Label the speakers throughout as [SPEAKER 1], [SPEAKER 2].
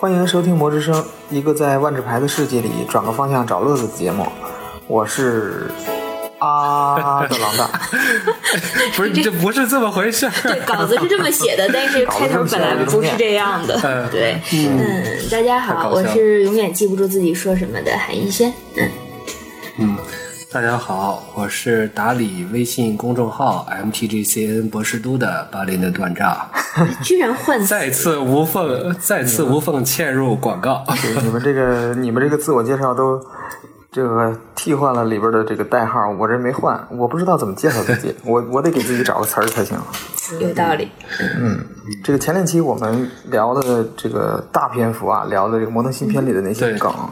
[SPEAKER 1] 欢迎收听《魔之声》，一个在万智牌的世界里转个方向找乐子的节目。我是啊的狼大，
[SPEAKER 2] 不是，这不是这么回事儿。
[SPEAKER 3] 对，稿子是这么写的，但是 开头本来不是这样的。对，嗯，大家好，我是永远记不住自己说什么的韩一轩。嗯
[SPEAKER 2] 嗯，大家好，我是打理微信公众号 MTGCN 博士都的巴林的断账。
[SPEAKER 3] 居然换
[SPEAKER 2] 再次无缝，再次无缝嵌入广告。
[SPEAKER 1] 你们这个，你们这个自我介绍都这个替换了里边的这个代号，我这没换，我不知道怎么介绍自己，我我得给自己找个词儿才行。
[SPEAKER 3] 有道理。
[SPEAKER 1] 嗯，这个前两期我们聊的这个大篇幅啊，聊的这个摩登新片里的那些梗。
[SPEAKER 3] 嗯，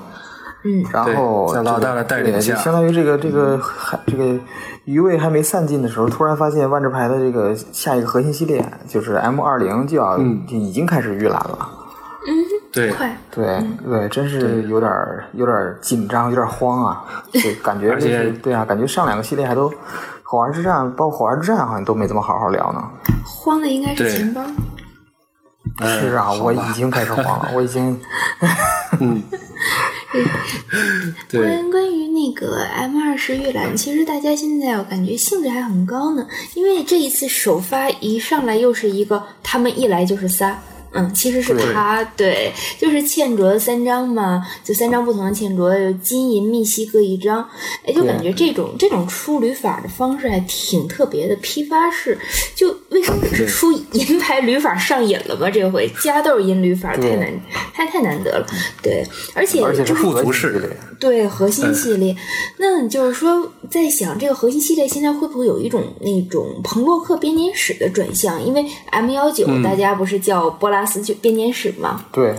[SPEAKER 1] 然后
[SPEAKER 2] 在老大的带领下，
[SPEAKER 1] 相当于这个这个还这个余味还没散尽的时候，突然发现万智牌的这个下一个核心系列就是 M 二零就要就已经开始预览了。
[SPEAKER 3] 嗯，
[SPEAKER 2] 对，
[SPEAKER 3] 快，
[SPEAKER 1] 对对，真是有点有点紧张，有点慌啊！对，感觉就是对啊，感觉上两个系列还都火花之战，包括火花之战好像都没怎么好好聊呢。
[SPEAKER 3] 慌的应该是钱包。
[SPEAKER 1] 是啊，我已经开始慌了，我已经。
[SPEAKER 2] 嗯。
[SPEAKER 3] 关关于那个 M 二十预览，其实大家现在我感觉兴致还很高呢，因为这一次首发一上来又是一个，他们一来就是仨。嗯，其实是他对，就是嵌着三张嘛，就三张不同的嵌着，有金银密西各一张，哎，就感觉这种这种出旅法的方式还挺特别的，批发式。就为什么只是出银牌旅法上瘾了吗？这回加豆银旅法，太难，太太难得了。对，而且
[SPEAKER 1] 而且
[SPEAKER 2] 足。
[SPEAKER 3] 对核心系列，那就是说，在想这个核心系列现在会不会有一种那种彭洛克编年史的转向？因为 M 幺九大家不是叫波拉斯就编年史嘛？
[SPEAKER 1] 对，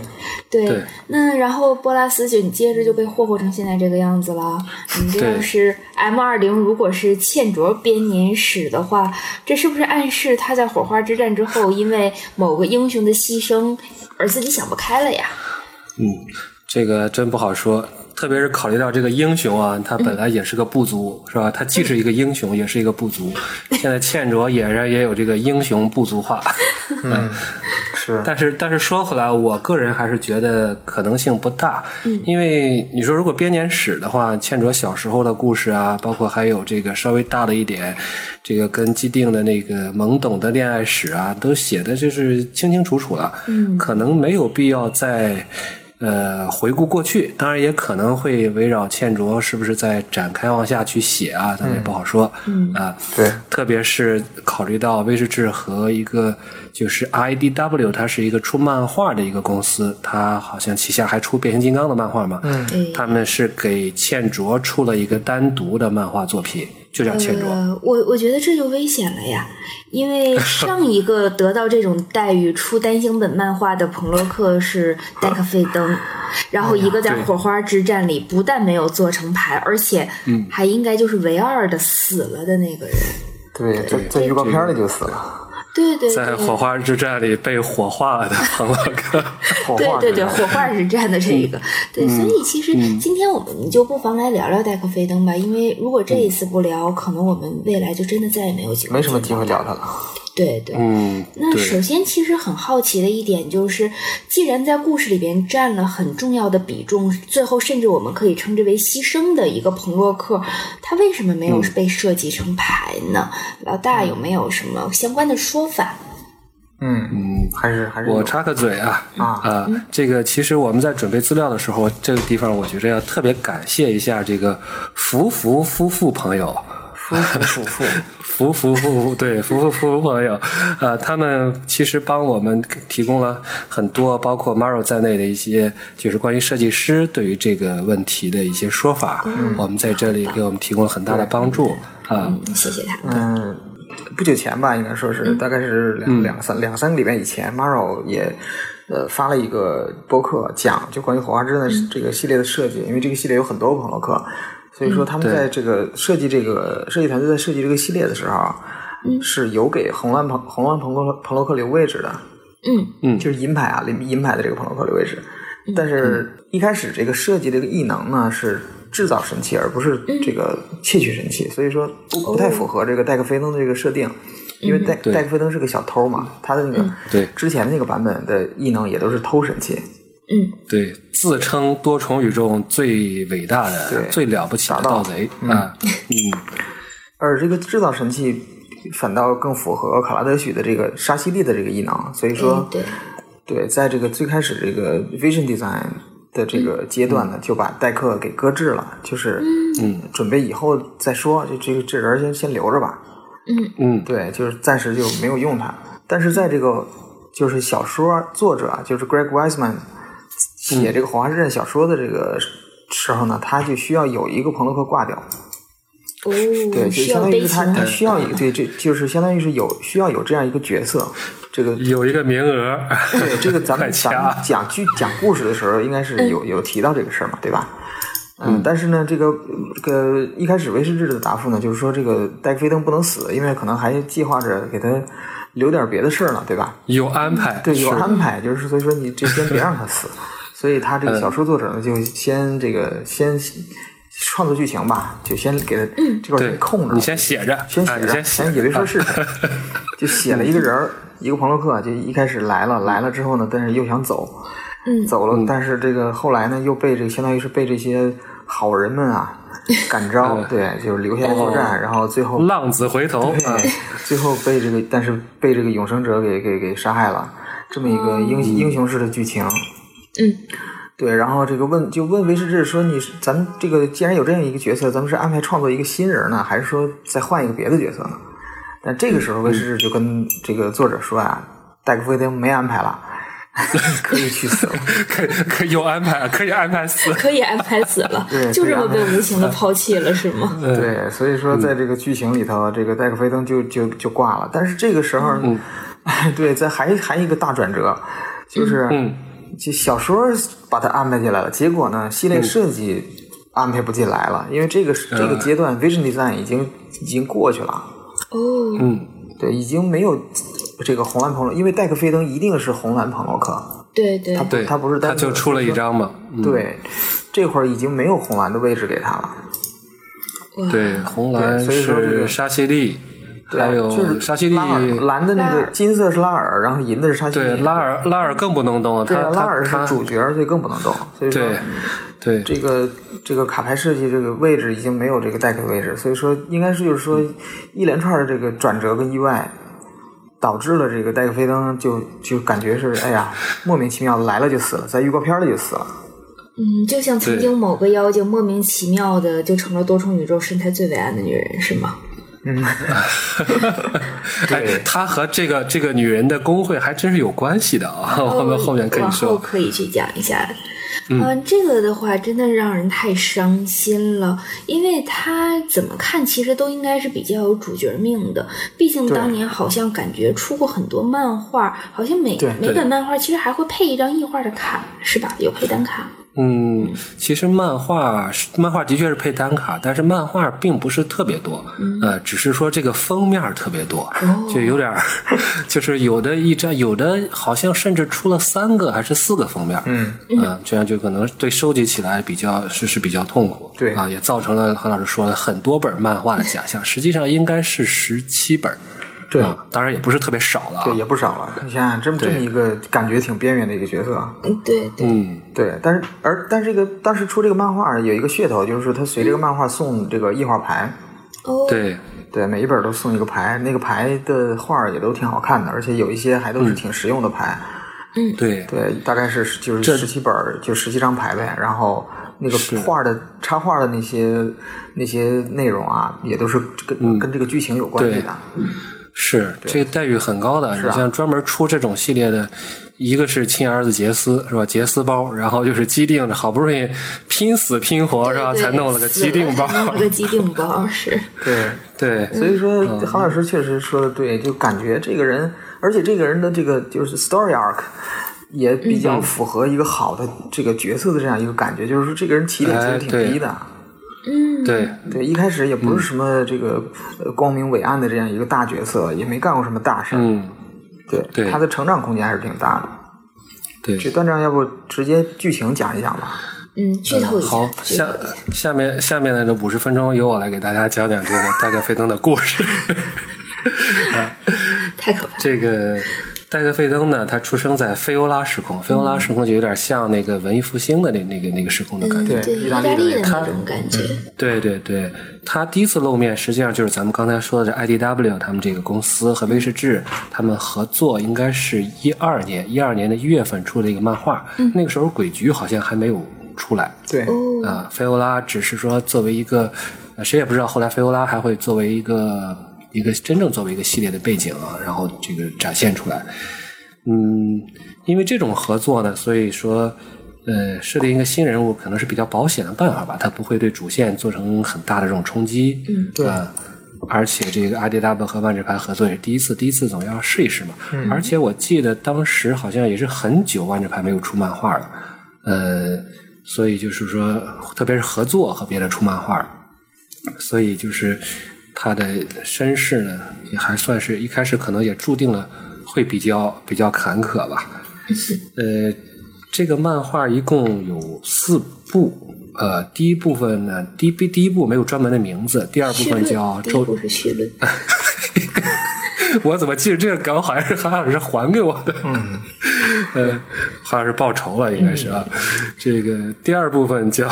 [SPEAKER 3] 对。那然后波拉斯就你接着就被霍霍成现在这个样子了。你这要是 M 二零如果是茜卓编年史的话，这是不是暗示他在火花之战之后，因为某个英雄的牺牲而自己想不开了呀？
[SPEAKER 2] 嗯，这个真不好说。特别是考虑到这个英雄啊，他本来也是个部族，是吧？他既是一个英雄，也是一个部族。现在倩卓俨然也有这个英雄部族化。
[SPEAKER 1] 嗯，是。
[SPEAKER 2] 但是但是说回来，我个人还是觉得可能性不大。
[SPEAKER 3] 嗯。
[SPEAKER 2] 因为你说如果编年史的话，倩卓小时候的故事啊，包括还有这个稍微大的一点，这个跟既定的那个懵懂的恋爱史啊，都写的就是清清楚楚了。
[SPEAKER 3] 嗯。
[SPEAKER 2] 可能没有必要再。呃，回顾过去，当然也可能会围绕倩卓是不是在展开往下去写啊，咱们也不好说。
[SPEAKER 3] 嗯
[SPEAKER 2] 啊，
[SPEAKER 1] 对，
[SPEAKER 2] 特别是考虑到威士忌和一个就是 IDW，它是一个出漫画的一个公司，它好像旗下还出变形金刚的漫画嘛。
[SPEAKER 1] 嗯，
[SPEAKER 2] 他们是给倩卓出了一个单独的漫画作品，就叫倩卓。
[SPEAKER 3] 呃，我我觉得这就危险了呀。因为上一个得到这种待遇出单行本漫画的彭洛克是戴克费登，然后一个在火花之战里不但没有做成牌，而且还应该就是唯二的死了的那个人。
[SPEAKER 1] 对，在在预告片里就死了。
[SPEAKER 3] 对对，
[SPEAKER 2] 在火花之战里被火化的彭洛克。
[SPEAKER 3] 对对对，火花之战的这一个，对，所以其实今天我们就不妨来聊聊戴克菲登吧，因为如果这一次不聊，可能我们未来就真的再也没有机会，
[SPEAKER 1] 没什么机会聊他了。
[SPEAKER 3] 对对，
[SPEAKER 2] 嗯，
[SPEAKER 3] 那首先其实很好奇的一点就是，既然在故事里边占了很重要的比重，最后甚至我们可以称之为牺牲的一个彭洛克，他为什么没有被设计成牌呢？老大有没有什么相关的说法？
[SPEAKER 1] 嗯嗯，还是还是
[SPEAKER 2] 我插个嘴啊
[SPEAKER 1] 啊
[SPEAKER 2] 这个其实我们在准备资料的时候，这个地方我觉着要特别感谢一下这个福福夫妇朋友。
[SPEAKER 1] 夫夫夫
[SPEAKER 2] 夫 夫夫夫对夫夫夫妇朋友，呃，他们其实帮我们提供了很多，包括 Maro 在内的一些，就是关于设计师对于这个问题的一些说法。
[SPEAKER 3] 嗯，
[SPEAKER 2] 我们在这里给我们提供了很大的帮助啊。
[SPEAKER 3] 谢谢他。
[SPEAKER 1] 嗯，不久前吧，应该说是大概是两两三两三个礼拜以前，Maro 也呃发了一个博客，讲就关于火花之的这个系列的设计，因为这个系列有很多朋洛克。所以说，他们在这个设计这个设计团队在设计这个系列的时候，是有给红蓝朋红蓝朋克朋洛克留位置的。
[SPEAKER 3] 嗯
[SPEAKER 2] 嗯，
[SPEAKER 1] 就是银牌啊，银银牌的这个朋洛克留位置。但是，一开始这个设计这个异能呢，是制造神器，而不是这个窃取神器。所以说，不不太符合这个戴克菲登的这个设定。因为戴戴克菲登是个小偷嘛，他的那个
[SPEAKER 2] 对
[SPEAKER 1] 之前的那个版本的异能也都是偷神器。
[SPEAKER 3] 嗯，
[SPEAKER 2] 对，自称多重宇宙最伟大的、
[SPEAKER 1] 对
[SPEAKER 2] 最了不起的盗贼啊，嗯，
[SPEAKER 1] 而这个制造神器反倒更符合卡拉德许的这个沙西利的这个异能，所以说
[SPEAKER 3] 哎，对，
[SPEAKER 1] 对，在这个最开始这个 vision design 的这个阶段呢，就把代克给搁置了，就是嗯，准备以后再说，就这个这人先先留着吧。
[SPEAKER 2] 嗯。
[SPEAKER 1] 嗯，对，就是暂时就没有用它。但是在这个就是小说作者啊，就是 Greg Weisman 写这个《火花之刃》小说的这个时候呢，他就需要有一个朋洛克挂掉。
[SPEAKER 3] 哦，
[SPEAKER 1] 对，就相当于是他他需要一个对，这就是相当于是有需要有这样一个角色。这个
[SPEAKER 2] 有一个名额，
[SPEAKER 1] 对这个咱们
[SPEAKER 2] 快
[SPEAKER 1] 咱们讲剧讲故事的时候，应该是有有提到这个事儿嘛，对吧？嗯，但是呢，这个这个一开始威士治的答复呢，就是说这个戴克菲登不能死，因为可能还计划着给他留点别的事儿呢，对吧？
[SPEAKER 2] 有安排，
[SPEAKER 1] 对，有安排，就是所以说你这先别让他死，所以他这个小说作者呢，就先这个先创作剧情吧，就先给他这块先空着，
[SPEAKER 2] 你先写着，啊，
[SPEAKER 1] 先写着，
[SPEAKER 2] 先
[SPEAKER 1] 也别说是 就写了一个人儿，一个朋洛克，就一开始来了，来了之后呢，但是又想走，
[SPEAKER 3] 嗯。
[SPEAKER 1] 走了，但是这个后来呢，又被这个相当于是被这些好人们啊 感召，对，就是留下来作战，然后最后
[SPEAKER 2] 浪子回头
[SPEAKER 1] 最后被这个，但是被这个永生者给给给杀害了，这么一个英英雄式的剧情。
[SPEAKER 3] 嗯，
[SPEAKER 1] 对，然后这个问就问维士志说：“你是咱们这个既然有这样一个角色，咱们是安排创作一个新人呢，还是说再换一个别的角色呢？”但这个时候威士治就跟这个作者说啊：“戴克菲登没安排了，可以去死了。
[SPEAKER 2] 可可有安排，可以安排死，
[SPEAKER 3] 可以安排死了
[SPEAKER 1] 对，
[SPEAKER 3] 就这么被无情的抛弃了，是吗？
[SPEAKER 1] 对，所以说在这个剧情里头，这个戴克菲登就就就挂了。但是这个时候，对，在还还一个大转折，就是
[SPEAKER 2] 嗯
[SPEAKER 1] 就小说把它安排进来了，结果呢，系列设计安排不进来了，因为这个这个阶段 vision design 已经已经过去了，
[SPEAKER 3] 哦，
[SPEAKER 2] 嗯，
[SPEAKER 1] 对，已经没有这个红蓝朋洛，因为戴克菲登一定是红蓝朋洛克，
[SPEAKER 3] 对对。
[SPEAKER 1] 他，
[SPEAKER 2] 对，
[SPEAKER 1] 他不是
[SPEAKER 2] 他就出了一张嘛，嗯。
[SPEAKER 1] 对，这会儿已经没有红蓝的位置给他了。
[SPEAKER 2] 对，红蓝
[SPEAKER 1] 对所以说这个
[SPEAKER 2] 是沙西利，
[SPEAKER 1] 对
[SPEAKER 2] 还有
[SPEAKER 1] 就是
[SPEAKER 2] 沙西利
[SPEAKER 1] 拉，尔蓝的那个金色是拉尔，然后银的是沙西
[SPEAKER 2] 对。拉尔拉尔更不能动了，
[SPEAKER 1] 对拉尔是主角，所以更不能动。所以说，
[SPEAKER 2] 对对
[SPEAKER 1] 这个这个卡牌设计这个位置已经没有这个戴克位置，所以说应该是就是说一连串的这个转折跟意外，导致了这个戴克飞登就就感觉是哎呀莫名其妙的来了就死了，在预告片里就死了。
[SPEAKER 3] 嗯，就像曾经某个妖精莫名其妙的就成了多重宇宙身材最伟岸的女人，是吗？
[SPEAKER 2] 哎，他和这个这个女人的工会还真是有关系的啊，我们后面可以
[SPEAKER 3] 往后
[SPEAKER 2] 说。
[SPEAKER 3] 可以去讲一下。嗯、这个的话真的让人太伤心了，因为他怎么看其实都应该是比较有主角命的。毕竟当年好像感觉出过很多漫画，好像每
[SPEAKER 1] 对
[SPEAKER 3] 每本漫画其实还会配一张异画的卡，是吧？有配单卡。
[SPEAKER 2] 嗯，其实漫画漫画的确是配单卡，但是漫画并不是特别多，呃，只是说这个封面特别多，就有点，就是有的一张，有的好像甚至出了三个还是四个封面，
[SPEAKER 1] 嗯，
[SPEAKER 2] 呃这样就可能对收集起来比较是是比较痛苦，
[SPEAKER 1] 对。
[SPEAKER 2] 啊，也造成了何老师说的很多本漫画的假象，实际上应该是十七本，
[SPEAKER 1] 对。
[SPEAKER 2] 啊，当然也不是特别少了啊，
[SPEAKER 1] 对，也不少了。你想想，这么这么一个感觉挺边缘的一个角色，
[SPEAKER 3] 嗯，对对，
[SPEAKER 2] 嗯，
[SPEAKER 1] 对，但是而但是这个当时出这个漫画有一个噱头，就是说他随这个漫画送这个异画牌，
[SPEAKER 3] 哦，
[SPEAKER 2] 对，
[SPEAKER 1] 对，每一本都送一个牌，那个牌的画儿也都挺好看的，而且有一些还都是挺实用的牌。嗯。
[SPEAKER 2] 对，
[SPEAKER 1] 对，大概是就是十七本儿，就十七张牌呗。然后那个画的插画的那些那些内容啊，也都是跟、跟这个剧情有关系的。
[SPEAKER 2] 是这个待遇很高的，
[SPEAKER 1] 啊
[SPEAKER 2] 你像专门出这种系列的，一个是亲儿子杰斯是吧？杰斯包，然后就是机定的，好不容易拼死拼活是吧？才弄了个机定包
[SPEAKER 3] 弄了个机定包，是。
[SPEAKER 1] 对，
[SPEAKER 2] 对
[SPEAKER 1] 所以说韩老师确实说的对，就感觉这个人，而且这个人的这个就是 story arc。也比较符合一个好的这个角色的这样一个感觉，就是说这个人起点其实挺低的，
[SPEAKER 3] 嗯，
[SPEAKER 2] 对
[SPEAKER 1] 对，一开始也不是什么这个呃光明伟岸的这样一个大角色，也没干过什么大事儿，
[SPEAKER 2] 嗯，
[SPEAKER 1] 对，
[SPEAKER 2] 对
[SPEAKER 1] 他的成长空间还是挺大的。
[SPEAKER 2] 对。
[SPEAKER 1] 这段章要不直接剧情讲一讲吧？
[SPEAKER 3] 嗯，剧透一下。
[SPEAKER 2] 好，下
[SPEAKER 3] 下
[SPEAKER 2] 下面下面的这五十分钟由我来给大家讲讲这个戴克菲登的故事。
[SPEAKER 3] 太可怕了。
[SPEAKER 2] 这个戴克费登呢，他出生在菲欧拉时空，菲欧拉时空就有点像那个文艺复兴的那那个那个时空的感觉。
[SPEAKER 3] 对，意大利的那种感觉。
[SPEAKER 2] 对对对，他第一次露面，实际上就是咱们刚才说的这 IDW 他们这个公司和威士忌他们合作，应该是一二年，一二年的一月份出的一个漫画。那个时候鬼局好像还没有出来。
[SPEAKER 1] 对。
[SPEAKER 2] 啊，菲欧拉只是说作为一个，谁也不知道后来菲欧拉还会作为一个。一个真正作为一个系列的背景啊，然后这个展现出来，嗯，因为这种合作呢，所以说，呃，设定一个新人物可能是比较保险的办法吧，它不会对主线做成很大的这种冲击，
[SPEAKER 3] 嗯，
[SPEAKER 1] 对，
[SPEAKER 2] 而且这个 IDW 和万智牌合作也是第一次，第一次总要试一试嘛，嗯，而且我记得当时好像也是很久万智牌没有出漫画了，呃，所以就是说，特别是合作和别的出漫画，所以就是。他的身世呢，也还算是一开始可能也注定了会比较比较坎坷吧。呃，这个漫画一共有四部，呃，第一部分呢，第一第一部没有专门的名字，第二部分叫周。
[SPEAKER 3] 第一部是序论。
[SPEAKER 2] 我怎么记得这个梗好像是韩老师还给我的？嗯，呃，好像是报仇了，应该是啊。这个第二部分叫。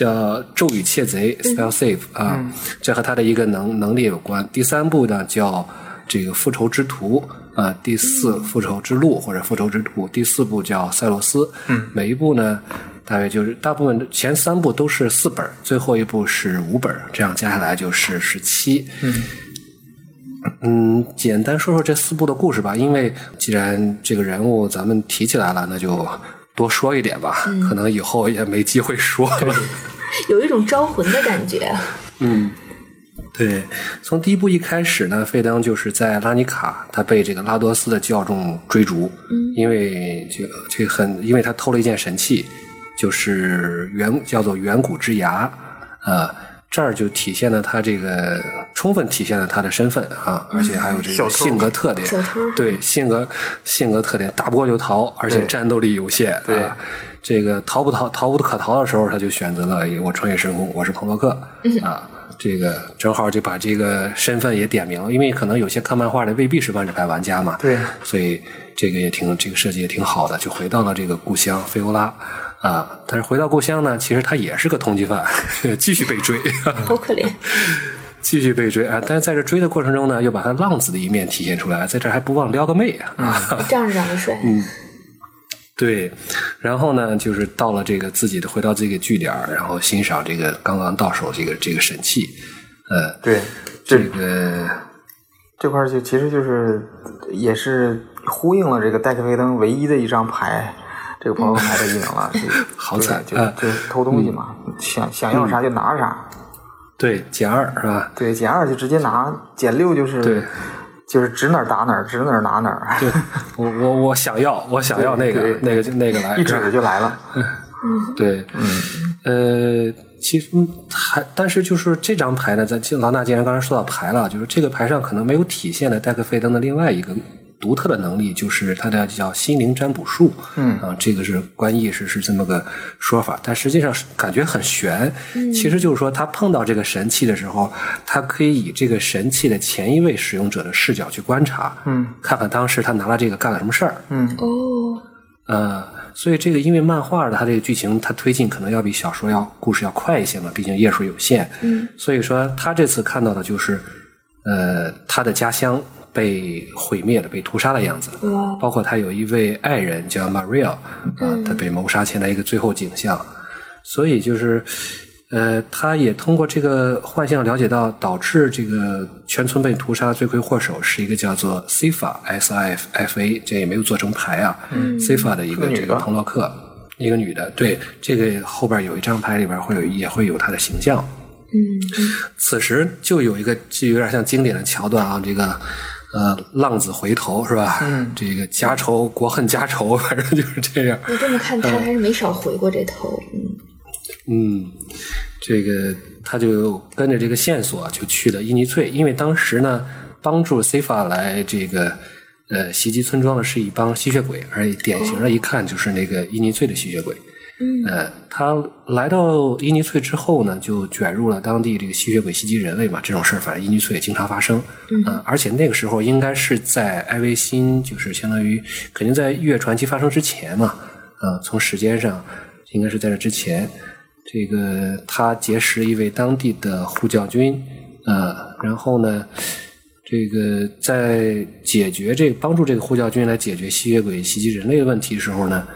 [SPEAKER 2] 叫咒语窃贼 spell save 啊，这和他的一个能能力有关。第三部呢叫这个复仇之徒啊，第四复仇之路或者复仇之徒，第四部叫塞洛斯。
[SPEAKER 1] 嗯，
[SPEAKER 2] 每一部呢大约就是大部分前三部都是四本，最后一部是五本，这样加下来就是十七。
[SPEAKER 1] 嗯，
[SPEAKER 2] 嗯，简单说说这四部的故事吧，因为既然这个人物咱们提起来了，那就。多说一点吧，可能以后也没机会说了。
[SPEAKER 3] 有一种招魂的感觉。
[SPEAKER 2] 嗯，对，从第一部一开始呢，费登就是在拉尼卡，他被这个拉多斯的教众追逐，因为这个这很，因为他偷了一件神器，就是远叫做远古之牙，呃。这儿就体现了他这个，充分体现了他的身份啊，而且还有这个性格特点。对性格性格特点，打不过就逃，而且战斗力有限。
[SPEAKER 1] 对，
[SPEAKER 2] 这个逃不逃，逃无可逃的时候，他就选择了我穿越时空，我是彭洛克啊。这个正好就把这个身份也点明了，因为可能有些看漫画的未必是万智牌玩家嘛。
[SPEAKER 1] 对，
[SPEAKER 2] 所以这个也挺这个设计也挺好的，就回到了这个故乡菲欧拉。啊！但是回到故乡呢，其实他也是个通缉犯，继续被追。
[SPEAKER 3] 好可怜。
[SPEAKER 2] 继续被追啊！但是在这追的过程中呢，又把他浪子的一面体现出来，在这还不忘撩个妹
[SPEAKER 3] 啊！这样是长得帅。
[SPEAKER 2] 嗯，对。然后呢，就是到了这个自己的回到这个据点，然后欣赏这个刚刚到手这个这个神器。呃，
[SPEAKER 1] 对，
[SPEAKER 2] 这个
[SPEAKER 1] 这块就其实就是也是呼应了这个戴克威登唯一的一张牌。这个朋友牌的异能了，
[SPEAKER 2] 好惨，
[SPEAKER 1] 就就偷东西嘛，想想要啥就拿啥。
[SPEAKER 2] 对，减二是吧？
[SPEAKER 1] 对，减二就直接拿，减六就是
[SPEAKER 2] 对，
[SPEAKER 1] 就是指哪儿打哪儿，指哪儿拿哪儿。
[SPEAKER 2] 对，我我我想要，我想要那个那个那个来，
[SPEAKER 1] 一指就来了。
[SPEAKER 2] 对，嗯，呃，其实还但是就是这张牌呢，在老衲既然刚才说到牌了，就是这个牌上可能没有体现的戴克费登的另外一个。独特的能力就是他的叫心灵占卜术，
[SPEAKER 1] 嗯。
[SPEAKER 2] 啊，这个是关意识是这么个说法，但实际上感觉很玄。其实就是说，他碰到这个神器的时候，他可以以这个神器的前一位使用者的视角去观察，
[SPEAKER 1] 嗯，
[SPEAKER 2] 看看当时他拿了这个干了什么事儿，
[SPEAKER 1] 嗯。
[SPEAKER 3] 哦，
[SPEAKER 2] 呃，所以这个因为漫画的它这个剧情它推进可能要比小说要故事要快一些嘛，毕竟页数有限，
[SPEAKER 3] 嗯，
[SPEAKER 2] 所以说他这次看到的就是呃他的家乡。被毁灭了，被屠杀的样子，包括他有一位爱人叫 Maria，啊，他被谋杀前的一个最后景象，所以就是，呃，他也通过这个幻象了解到，导致这个全村被屠杀的罪魁祸首是一个叫做 Sifa S I F F A，这也没有做成牌啊，Sifa 的一个这个彭洛克，一个女的，对，这个后边有一张牌里边会有也会有她的形象，
[SPEAKER 3] 嗯，
[SPEAKER 2] 此时就有一个就有点像经典的桥段啊，这个。呃，浪子回头是吧？
[SPEAKER 1] 嗯，
[SPEAKER 2] 这个家仇国恨家仇，反正就是这样。
[SPEAKER 3] 你这么看，他还是没少回过这头。嗯，
[SPEAKER 2] 嗯，这个他就跟着这个线索就去了伊尼翠，因为当时呢，帮助 Sifa 来这个呃袭击村庄的是一帮吸血鬼，而典型的一看就是那个伊尼翠的吸血鬼。
[SPEAKER 3] 嗯
[SPEAKER 2] 呃，他来到伊尼翠之后呢，就卷入了当地这个吸血鬼袭击人类嘛，这种事儿反正伊尼翠也经常发生。
[SPEAKER 3] 嗯
[SPEAKER 2] 呃而且那个时候应该是在艾维辛，就是相当于肯定在月传奇发生之前嘛。呃，从时间上应该是在这之前。这个他结识一位当地的护教军，呃，然后呢，这个在解决这个帮助这个护教军来解决吸血鬼袭击人类的问题的时候呢，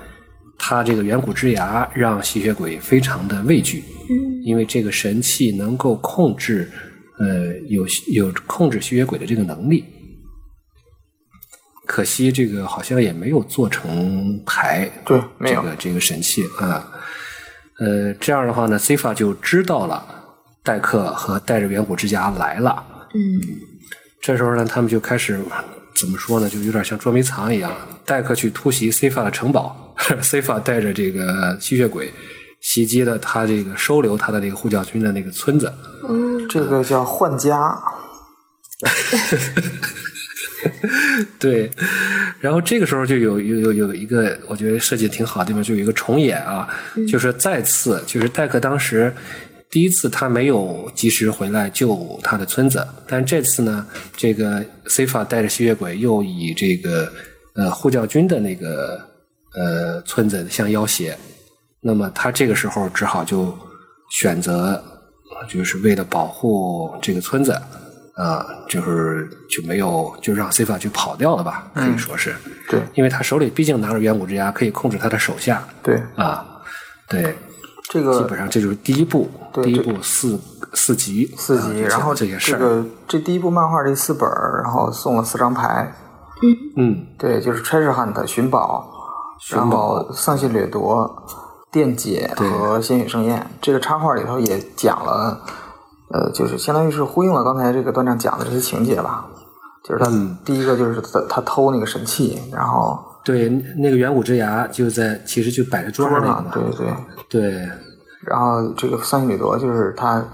[SPEAKER 2] 他这个远古之牙让吸血鬼非常的畏惧，
[SPEAKER 3] 嗯
[SPEAKER 2] 因为这个神器能够控制，呃，有有控制吸血鬼的这个能力。可惜这个好像也没有做成牌，
[SPEAKER 1] 对没有
[SPEAKER 2] 这个这个神器啊。呃，这样的话呢，Cifa 就知道了戴克和带着远古之牙来了。
[SPEAKER 3] 嗯
[SPEAKER 2] 这时候呢，他们就开始怎么说呢？就有点像捉迷藏一样。戴克去突袭 Cifa 的城堡，Cifa 带着这个吸血鬼袭击了他这个收留他的这个护教军的那个村子。
[SPEAKER 3] 嗯
[SPEAKER 1] 这个叫换家，
[SPEAKER 2] 对，然后这个时候就有有有有一个我觉得设计挺好的地方，就有一个重演啊，就是再次就是戴克当时第一次他没有及时回来救他的村子，但这次呢，这个 Cifa 带着吸血鬼又以这个呃护教军的那个呃村子相要挟，那么他这个时候只好就选择就是为了保护这个村子。啊、就是就没有就让 Cifa 去跑掉了吧，可以说是，
[SPEAKER 1] 对
[SPEAKER 2] 因为他手里毕竟拿着远古之牙，可以控制他的手下
[SPEAKER 1] 对，
[SPEAKER 2] 啊。对，
[SPEAKER 1] 这个
[SPEAKER 2] 基本上这就是第一部，第一部四四集，
[SPEAKER 1] 四集，然后
[SPEAKER 2] 这些事儿，
[SPEAKER 1] 这个这第一部漫画这四本儿，然后送了四张牌，
[SPEAKER 2] 嗯，
[SPEAKER 1] 对，就是 Treasure Hunt 寻宝，
[SPEAKER 2] 寻
[SPEAKER 1] 然
[SPEAKER 2] 宝
[SPEAKER 1] 后丧心掠夺、电解和鲜血盛宴。这个插画里头也讲了，呃，就是相当于是呼应了刚才这个段长讲的这些情节吧。就是他、
[SPEAKER 2] 嗯
[SPEAKER 1] 第一个就是他他偷那个神器，然后
[SPEAKER 2] 对，那个远古之牙就在其实就摆在桌上那个嘛，
[SPEAKER 1] 对对，
[SPEAKER 2] 对
[SPEAKER 1] 然后这个丧心掠夺就是他。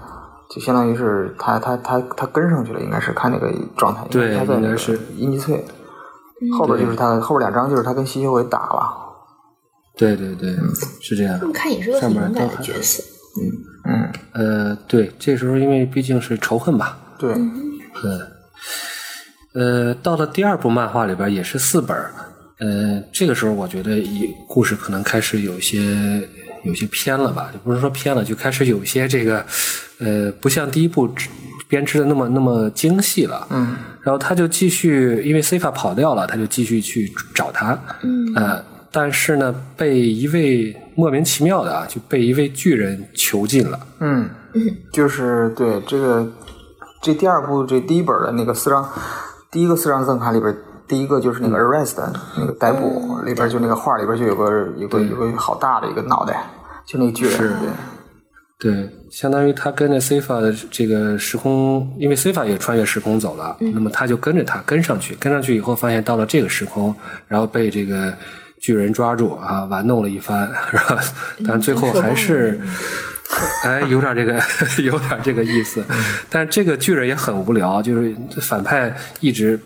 [SPEAKER 1] 就相当于是他他他他跟上去了，应该是看那个状态，
[SPEAKER 2] 对
[SPEAKER 1] 他在那个
[SPEAKER 2] 应该是
[SPEAKER 1] 伊尼翠，后边就是他后边两张就是他跟吸血鬼打了，
[SPEAKER 2] 对对对，是这样
[SPEAKER 3] 这。么看也是个很
[SPEAKER 2] 上面
[SPEAKER 3] 勇敢的角色。
[SPEAKER 1] 嗯嗯，
[SPEAKER 2] 呃，对，这时候因为毕竟是仇恨吧，
[SPEAKER 1] 对，
[SPEAKER 2] 嗯，呃，到了第二部漫画里边也是四本儿，呃，这个时候我觉得一故事可能开始有些有些偏了吧，就不是说偏了，就开始有些这个呃，不像第一部编织的那么那么精细了。
[SPEAKER 1] 嗯，
[SPEAKER 2] 然后他就继续，因为 C 法跑掉了，他就继续去找他。
[SPEAKER 3] 嗯
[SPEAKER 2] 呃，但是呢，被一位莫名其妙的啊，就被一位巨人囚禁了。
[SPEAKER 1] 嗯，就是对这个这第二部这第一本的那个四张，第一个四张赠卡里边，第一个就是那个 arrest 那个逮捕里边，就那个画里边就有个有个有个好大的一个脑袋，就那个巨人，
[SPEAKER 2] 是。
[SPEAKER 1] 对，
[SPEAKER 2] 对，相当于他跟着 Cifa 的这个时空，因为 Cifa 也穿越时空走了，那么他就跟着他跟上去，跟上去以后发现到了这个时空，然后被这个巨人抓住啊，玩弄了一番，然后？但最后还是。哎，有点这个，有点这个意思，但这个巨人也很无聊，就是反派一直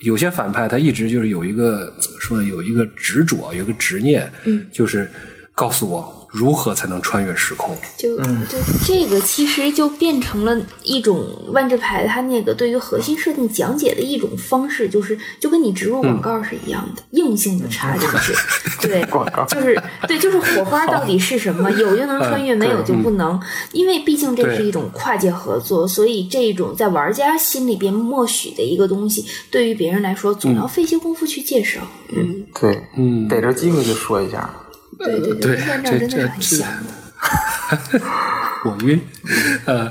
[SPEAKER 2] 有些反派他一直就是有一个怎么说呢，有一个执着，有一个执念，
[SPEAKER 3] 嗯。
[SPEAKER 2] 就是告诉我如何才能穿越时空。
[SPEAKER 3] 就就这个其实就变成了一种万智牌它那个对于核心设定讲解的一种方式，就是就跟你植入广告是一样的，硬性的插进去。对，
[SPEAKER 1] 广告
[SPEAKER 3] 就是对，就是火花到底是什么？有就能穿越，没有就不能。因为毕竟这是一种跨界合作，所以这种在玩家心里边默许的一个东西，对于别人来说，总要费些功夫去介绍。嗯，
[SPEAKER 1] 对，
[SPEAKER 2] 嗯
[SPEAKER 1] 逮着机会就说一下，
[SPEAKER 3] 对对
[SPEAKER 2] 对
[SPEAKER 3] 跟
[SPEAKER 2] 这这
[SPEAKER 3] 段长真的很
[SPEAKER 2] 这。我晕，呃，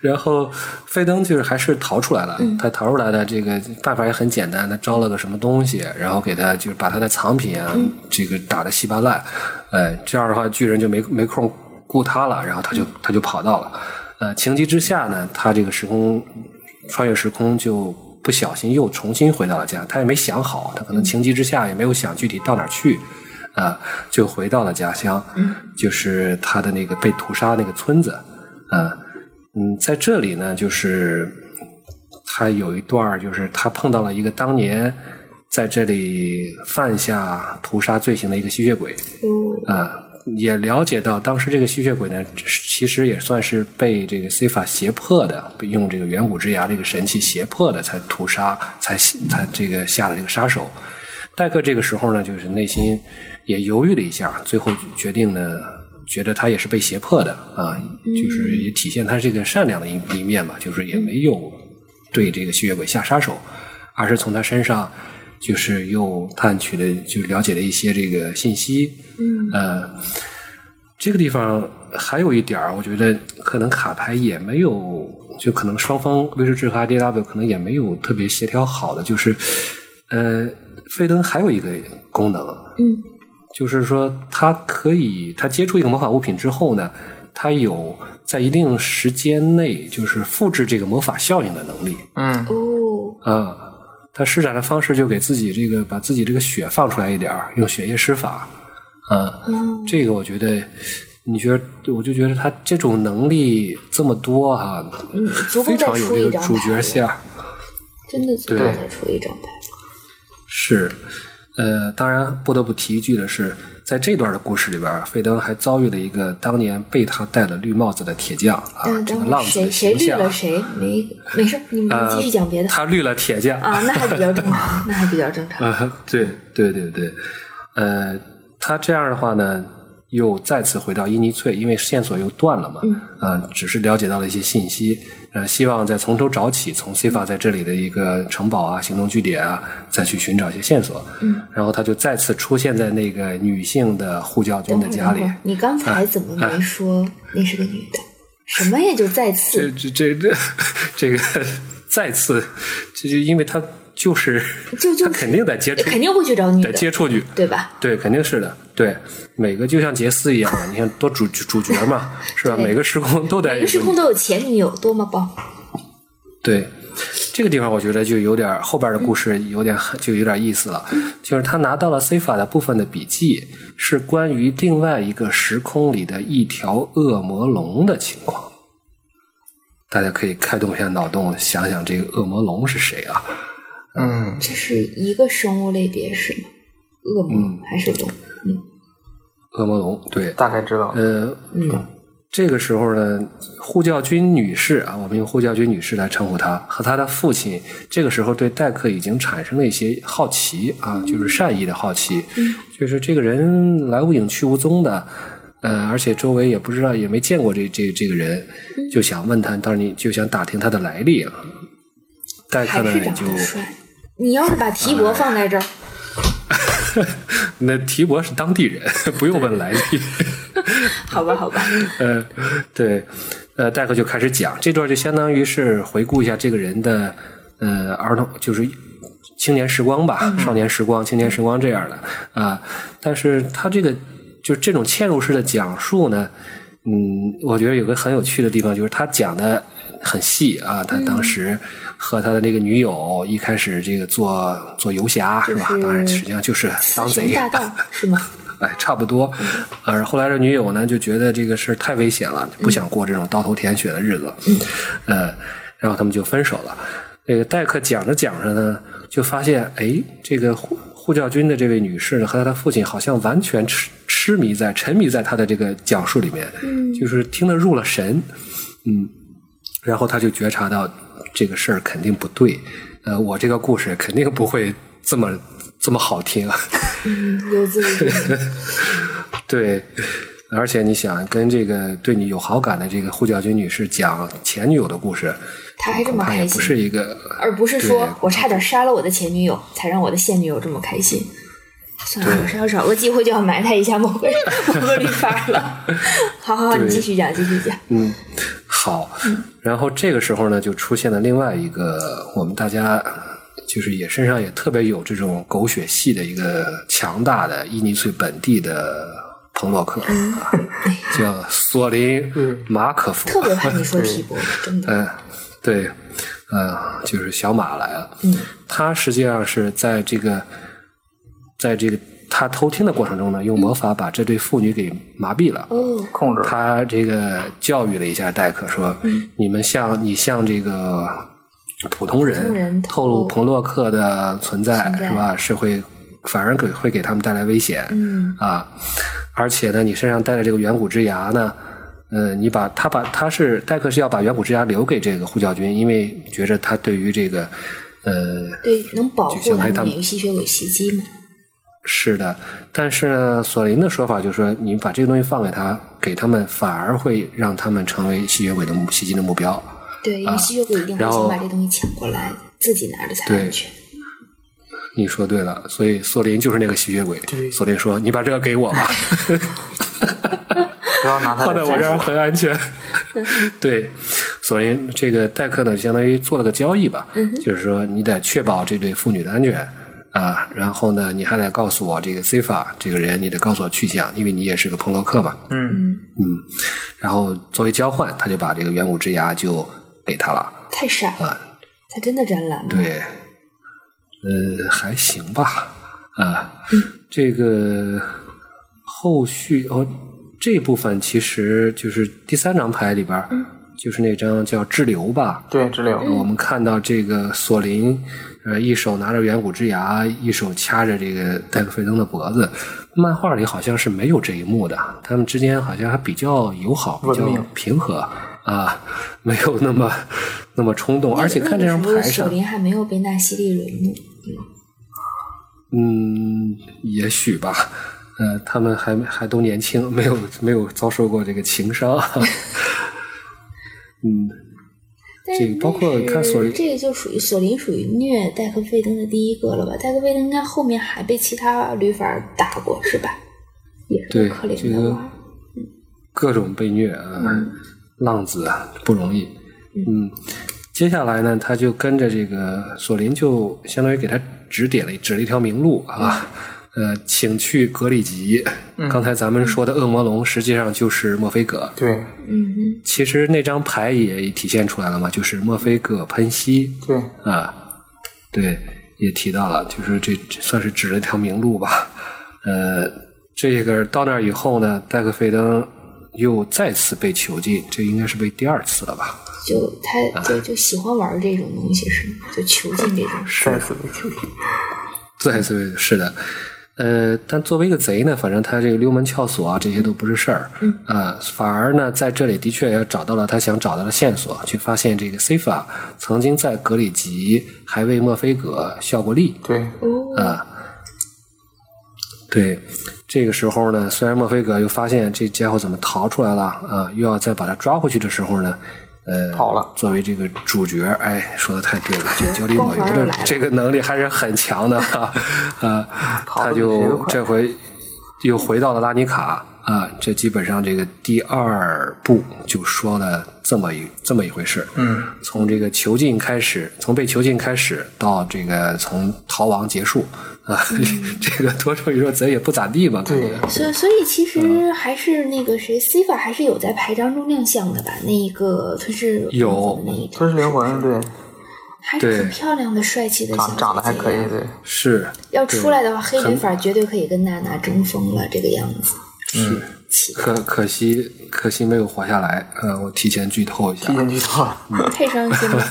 [SPEAKER 2] 然后费登就是还是逃出来了。他逃出来的这个办法也很简单，他招了个什么东西，然后给他就是把他的藏品啊，这个打的稀巴烂，呃，这样的话巨人就没没空顾他了，然后他就他就跑到了。呃，情急之下呢，他这个时空穿越时空就不小心又重新回到了家，他也没想好，他可能情急之下也没有想具体到哪儿去。啊，就回到了家乡，就是他的那个被屠杀那个村子，啊，嗯，在这里呢，就是他有一段就是他碰到了一个当年在这里犯下屠杀罪行的一个吸血鬼，
[SPEAKER 3] 嗯
[SPEAKER 2] 啊，也了解到，当时这个吸血鬼呢，其实也算是被这个 C 法胁迫的，用这个远古之牙这个神器胁迫的，才屠杀，才才这个下了这个杀手。戴克这个时候呢，就是内心也犹豫了一下，最后决定呢，觉得他也是被胁迫的啊，就是也体现他这个善良的一一面吧，就是也没有对这个吸血鬼下杀手，而是从他身上就是又探取了，就了解了一些这个信息。
[SPEAKER 3] 嗯，
[SPEAKER 2] 呃，这个地方还有一点儿，我觉得可能卡牌也没有，就可能双方威士治和 IDW 可能也没有特别协调好的，就是呃，费登还有一个功能，
[SPEAKER 3] 嗯，
[SPEAKER 2] 就是说它可以，它接触一个魔法物品之后呢，它有在一定时间内就是复制这个魔法效应的能力
[SPEAKER 1] 嗯
[SPEAKER 3] 哦，
[SPEAKER 2] 啊。他施展的方式就给自己这个把自己这个血放出来一点儿，用血液施法，啊，
[SPEAKER 3] 嗯，
[SPEAKER 2] 这个我觉得，你觉得，我就觉得他这种能力这么多哈、
[SPEAKER 3] 嗯，足够
[SPEAKER 2] 非
[SPEAKER 3] 再
[SPEAKER 2] 常有这个
[SPEAKER 3] 出一张
[SPEAKER 2] 主角相。
[SPEAKER 3] 真的足够
[SPEAKER 2] 对
[SPEAKER 3] 再出一张牌。
[SPEAKER 2] 是，呃，当然不得不提一句的是，在这段的故事里边，费登还遭遇了一个当年被他戴了绿帽子的铁匠啊，
[SPEAKER 3] 嗯，
[SPEAKER 2] 这个浪子的
[SPEAKER 3] 谁谁。绿了谁？没没事，你们
[SPEAKER 2] 呃
[SPEAKER 3] 继续讲别的
[SPEAKER 2] 他绿了铁匠
[SPEAKER 3] 啊，那还比较正常，那还比较正常。
[SPEAKER 2] 啊，对对对对，呃，他这样的话呢，又再次回到伊尼翠，因为线索又断了嘛，
[SPEAKER 3] 嗯，
[SPEAKER 2] 呃，只是了解到了一些信息，呃，希望再从头找起，从 C 法在这里的一个城堡啊、行动据点啊，再去寻找一些线索，
[SPEAKER 3] 嗯，
[SPEAKER 2] 然后他就再次出现在那个女性的护教军的家里
[SPEAKER 3] 你刚才怎么没说那是个女的？什么也？就再
[SPEAKER 2] 这
[SPEAKER 3] 次
[SPEAKER 2] 这这这这个 再次，这就因为他就是
[SPEAKER 3] 就就
[SPEAKER 2] 他肯定得接触，
[SPEAKER 3] 肯定会去找女
[SPEAKER 2] 得
[SPEAKER 3] 的，
[SPEAKER 2] 接触女。
[SPEAKER 3] 对吧？
[SPEAKER 2] 对，肯定是的。对，每个就像杰斯一样的，你看多主主角嘛，是吧？每个时空都得
[SPEAKER 3] 每个时空都有前女友，多么棒！
[SPEAKER 2] 对，这个地方我觉得就有点后边的故事有点就有点意思了，就是他拿到了 C 法的部分的笔记，是关于另外一个时空里的一条恶魔龙的情况。大家可以开动一下脑洞，想想这个恶魔龙是谁啊？
[SPEAKER 1] 嗯，
[SPEAKER 3] 这是一个生物类别是吗？恶魔
[SPEAKER 2] 嗯
[SPEAKER 3] 还是龙？嗯
[SPEAKER 2] 恶魔龙，对，
[SPEAKER 1] 大概知道。
[SPEAKER 2] 呃，
[SPEAKER 3] 嗯
[SPEAKER 2] 这个时候呢，护教军女士啊，我们用护教军女士来称呼她，和她的父亲，这个时候对戴克已经产生了一些好奇啊，就是善意的好奇，就是这个人来无影去无踪的，呃，而且周围也不知道，也没见过这这这个人，就想问他，当然你就想打听他的来历啊。戴克呢也就。
[SPEAKER 3] 你要是把提伯放在这儿，
[SPEAKER 2] 那提伯是当地人，不用问来历。
[SPEAKER 3] 好吧，好吧，
[SPEAKER 2] 呃，对，呃，戴克就开始讲这段，就相当于是回顾一下这个人的呃儿童，就是青年时光吧，少年时光、青年时光这样的啊、但是他这个就是这种嵌入式的讲述呢，嗯，我觉得有个很有趣的地方，就是他讲的很细啊，他当时和他的那个女友一开始这个做做游侠是吧？当然实际上就是当贼
[SPEAKER 3] 是吗？
[SPEAKER 2] 哎，差不多。呃，后来这女友呢就觉得这个事儿太危险了，不想过这种刀头舔血的日子，呃，然后他们就分手了。这个戴克讲着讲着呢，就发现，哎，这个护护教军的这位女士呢和她的父亲好像完全痴痴迷在、沉迷在他的这个讲述里面，
[SPEAKER 3] 嗯
[SPEAKER 2] 就是听得入了神，嗯，然后他就觉察到这个事儿肯定不对，呃，我这个故事肯定不会这么这么好听。
[SPEAKER 3] 嗯，有自己
[SPEAKER 2] 对，而且你想跟这个对你有好感的这个护教军女士讲前女友的故事，
[SPEAKER 3] 他还这么
[SPEAKER 2] 开心也不是一个，
[SPEAKER 3] 而不是说我差点杀了我的前女友，才让我的现女友这么开心。算了，我是要找个机会就要埋汰一下某个某个绿发了。好好好，你继续讲，继续讲。
[SPEAKER 2] 嗯，好。然后这个时候呢，就出现了另外一个我们大家就是也身上也特别有这种狗血戏的一个强大的伊尼翠本地的彭洛克，啊 叫索林马可夫。
[SPEAKER 3] 特别怕你说真的。
[SPEAKER 2] 嗯，对，呃，就是小马来了。
[SPEAKER 3] 嗯，
[SPEAKER 2] 他实际上是在这个，在这个他偷听的过程中呢，用魔法把这对父女给麻痹了。
[SPEAKER 3] 哦，
[SPEAKER 1] 控制。
[SPEAKER 2] 他这个教育了一下戴克，说：“你们向你向这个普通人
[SPEAKER 3] 透
[SPEAKER 2] 透露彭洛克的存在
[SPEAKER 3] 存在
[SPEAKER 2] 是吧？是会反而给会给他们带来危险。
[SPEAKER 3] 嗯
[SPEAKER 2] 啊而且呢，你身上带的这个远古之牙呢，呃，你把他把他是戴克是要把远古之牙留给这个呼叫军，因为觉着他对于这个呃
[SPEAKER 3] 对能保护他
[SPEAKER 2] 们
[SPEAKER 3] 免于吸血鬼袭击嘛。
[SPEAKER 2] 是的，但是呢，索林的说法就是说，你把这个东西放给他，给他们反而会让他们成为吸血鬼的目袭击的目标。
[SPEAKER 3] 对，因为吸血鬼一定会先把这东西抢过来，自己拿着才
[SPEAKER 2] 对
[SPEAKER 3] 安全。
[SPEAKER 2] 你说对了，所以索林就是那个吸血鬼。索林说：“你把这个给我吧。”
[SPEAKER 1] 不要拿它
[SPEAKER 2] 放在我这儿。很安全。对，索林这个代客呢，相当于做了个交易吧，就是说你得确保这对妇女的安全啊，然后呢，你还得告诉我这个 C 法这个人，你得告诉我去向，因为你也是个彭洛克嘛。
[SPEAKER 1] 嗯，
[SPEAKER 2] 嗯，然后作为交换，他就把这个远古之牙就给他了。
[SPEAKER 3] 太傻了，他真的沾蓝了？
[SPEAKER 2] 对，呃，还行吧，啊，这个后续哦，这部分其实就是第三张牌里边儿，就是那张叫滞留吧。
[SPEAKER 1] 对，滞留。
[SPEAKER 2] 我们看到这个索林，呃，一手拿着远古之牙，一手掐着这个戴克费登的脖子。漫画里好像是没有这一幕的，他们之间好像还比较友好，比较平和啊，没有那么那么冲动。而且看这张牌上，
[SPEAKER 3] 林还没有被纳西利惹怒。
[SPEAKER 2] 嗯，也许吧，呃，他们还还都年轻，没有没有遭受过这个情伤。嗯，
[SPEAKER 3] 但
[SPEAKER 2] 这个包括看索林
[SPEAKER 3] 这个就属于索林属于虐戴克费登的第一个了吧？戴克费登应该后面还被其他旅法打过是吧？也是
[SPEAKER 2] 对
[SPEAKER 3] 个可怜
[SPEAKER 2] 这个
[SPEAKER 3] 的娃。
[SPEAKER 2] 各种被虐啊，浪子啊不容易。嗯，接下来呢，他就跟着这个索林，就相当于给他指点了指了一条明路啊。呃，请去格里吉。刚才咱们说的恶魔龙，实际上就是墨菲葛。
[SPEAKER 1] 对
[SPEAKER 3] 嗯哼，
[SPEAKER 2] 其实那张牌也体现出来了嘛，就是墨菲葛喷息
[SPEAKER 1] 对，
[SPEAKER 2] 啊，对，也提到了，就是这这算是指了一条明路吧。呃，这个到那儿以后呢，戴克费登又再次被囚禁，这应该是被第二次了吧？
[SPEAKER 3] 就他
[SPEAKER 2] 啊
[SPEAKER 3] 就就喜欢玩这种东西是吗？就囚禁这种事。
[SPEAKER 1] 再次被囚禁。
[SPEAKER 2] 再次被是的。呃，但作为一个贼呢，反正他这个溜门撬锁啊，这些都不是事儿。嗯。啊、反而呢，在这里的确也找到了他想找到的线索，去发现这个 C 法曾经在格里吉还为墨菲格效过力。
[SPEAKER 1] 对，
[SPEAKER 3] 哦，
[SPEAKER 2] 啊，对，这个时候呢，虽然墨菲格又发现这家伙怎么逃出来了啊，又要再把他抓回去的时候呢，呃，
[SPEAKER 1] 跑了。
[SPEAKER 2] 作为这个主角，哎，说的太对了，这焦虑
[SPEAKER 3] 光
[SPEAKER 2] 抹油的这个能力还是很强的哈，啊，他就这回又回到了拉尼卡啊，这基本上这个第二部就说了这么一这么一回事，
[SPEAKER 1] 嗯，
[SPEAKER 2] 从这个囚禁开始，从被囚禁开始到这个从逃亡结束啊，这个多说一说贼也不咋地吧，感觉
[SPEAKER 1] 对。
[SPEAKER 3] 所以所以其
[SPEAKER 2] 嗯。
[SPEAKER 3] 实还是那个谁，C 法还是有在牌张中亮相的吧？那一个吞噬
[SPEAKER 2] 有
[SPEAKER 1] 吞噬灵魂，对，
[SPEAKER 3] 还是很漂亮的、帅气的小
[SPEAKER 1] 长长得还可以，
[SPEAKER 3] 姐姐
[SPEAKER 1] 对，
[SPEAKER 2] 是
[SPEAKER 3] 要出来的话，黑
[SPEAKER 2] 很
[SPEAKER 3] 旅法绝对可以跟娜娜争锋了，这个样子。
[SPEAKER 2] 是，可可惜可惜没有活下来，呃，我提前剧透一下
[SPEAKER 1] 提，前剧透。
[SPEAKER 3] 太伤心了。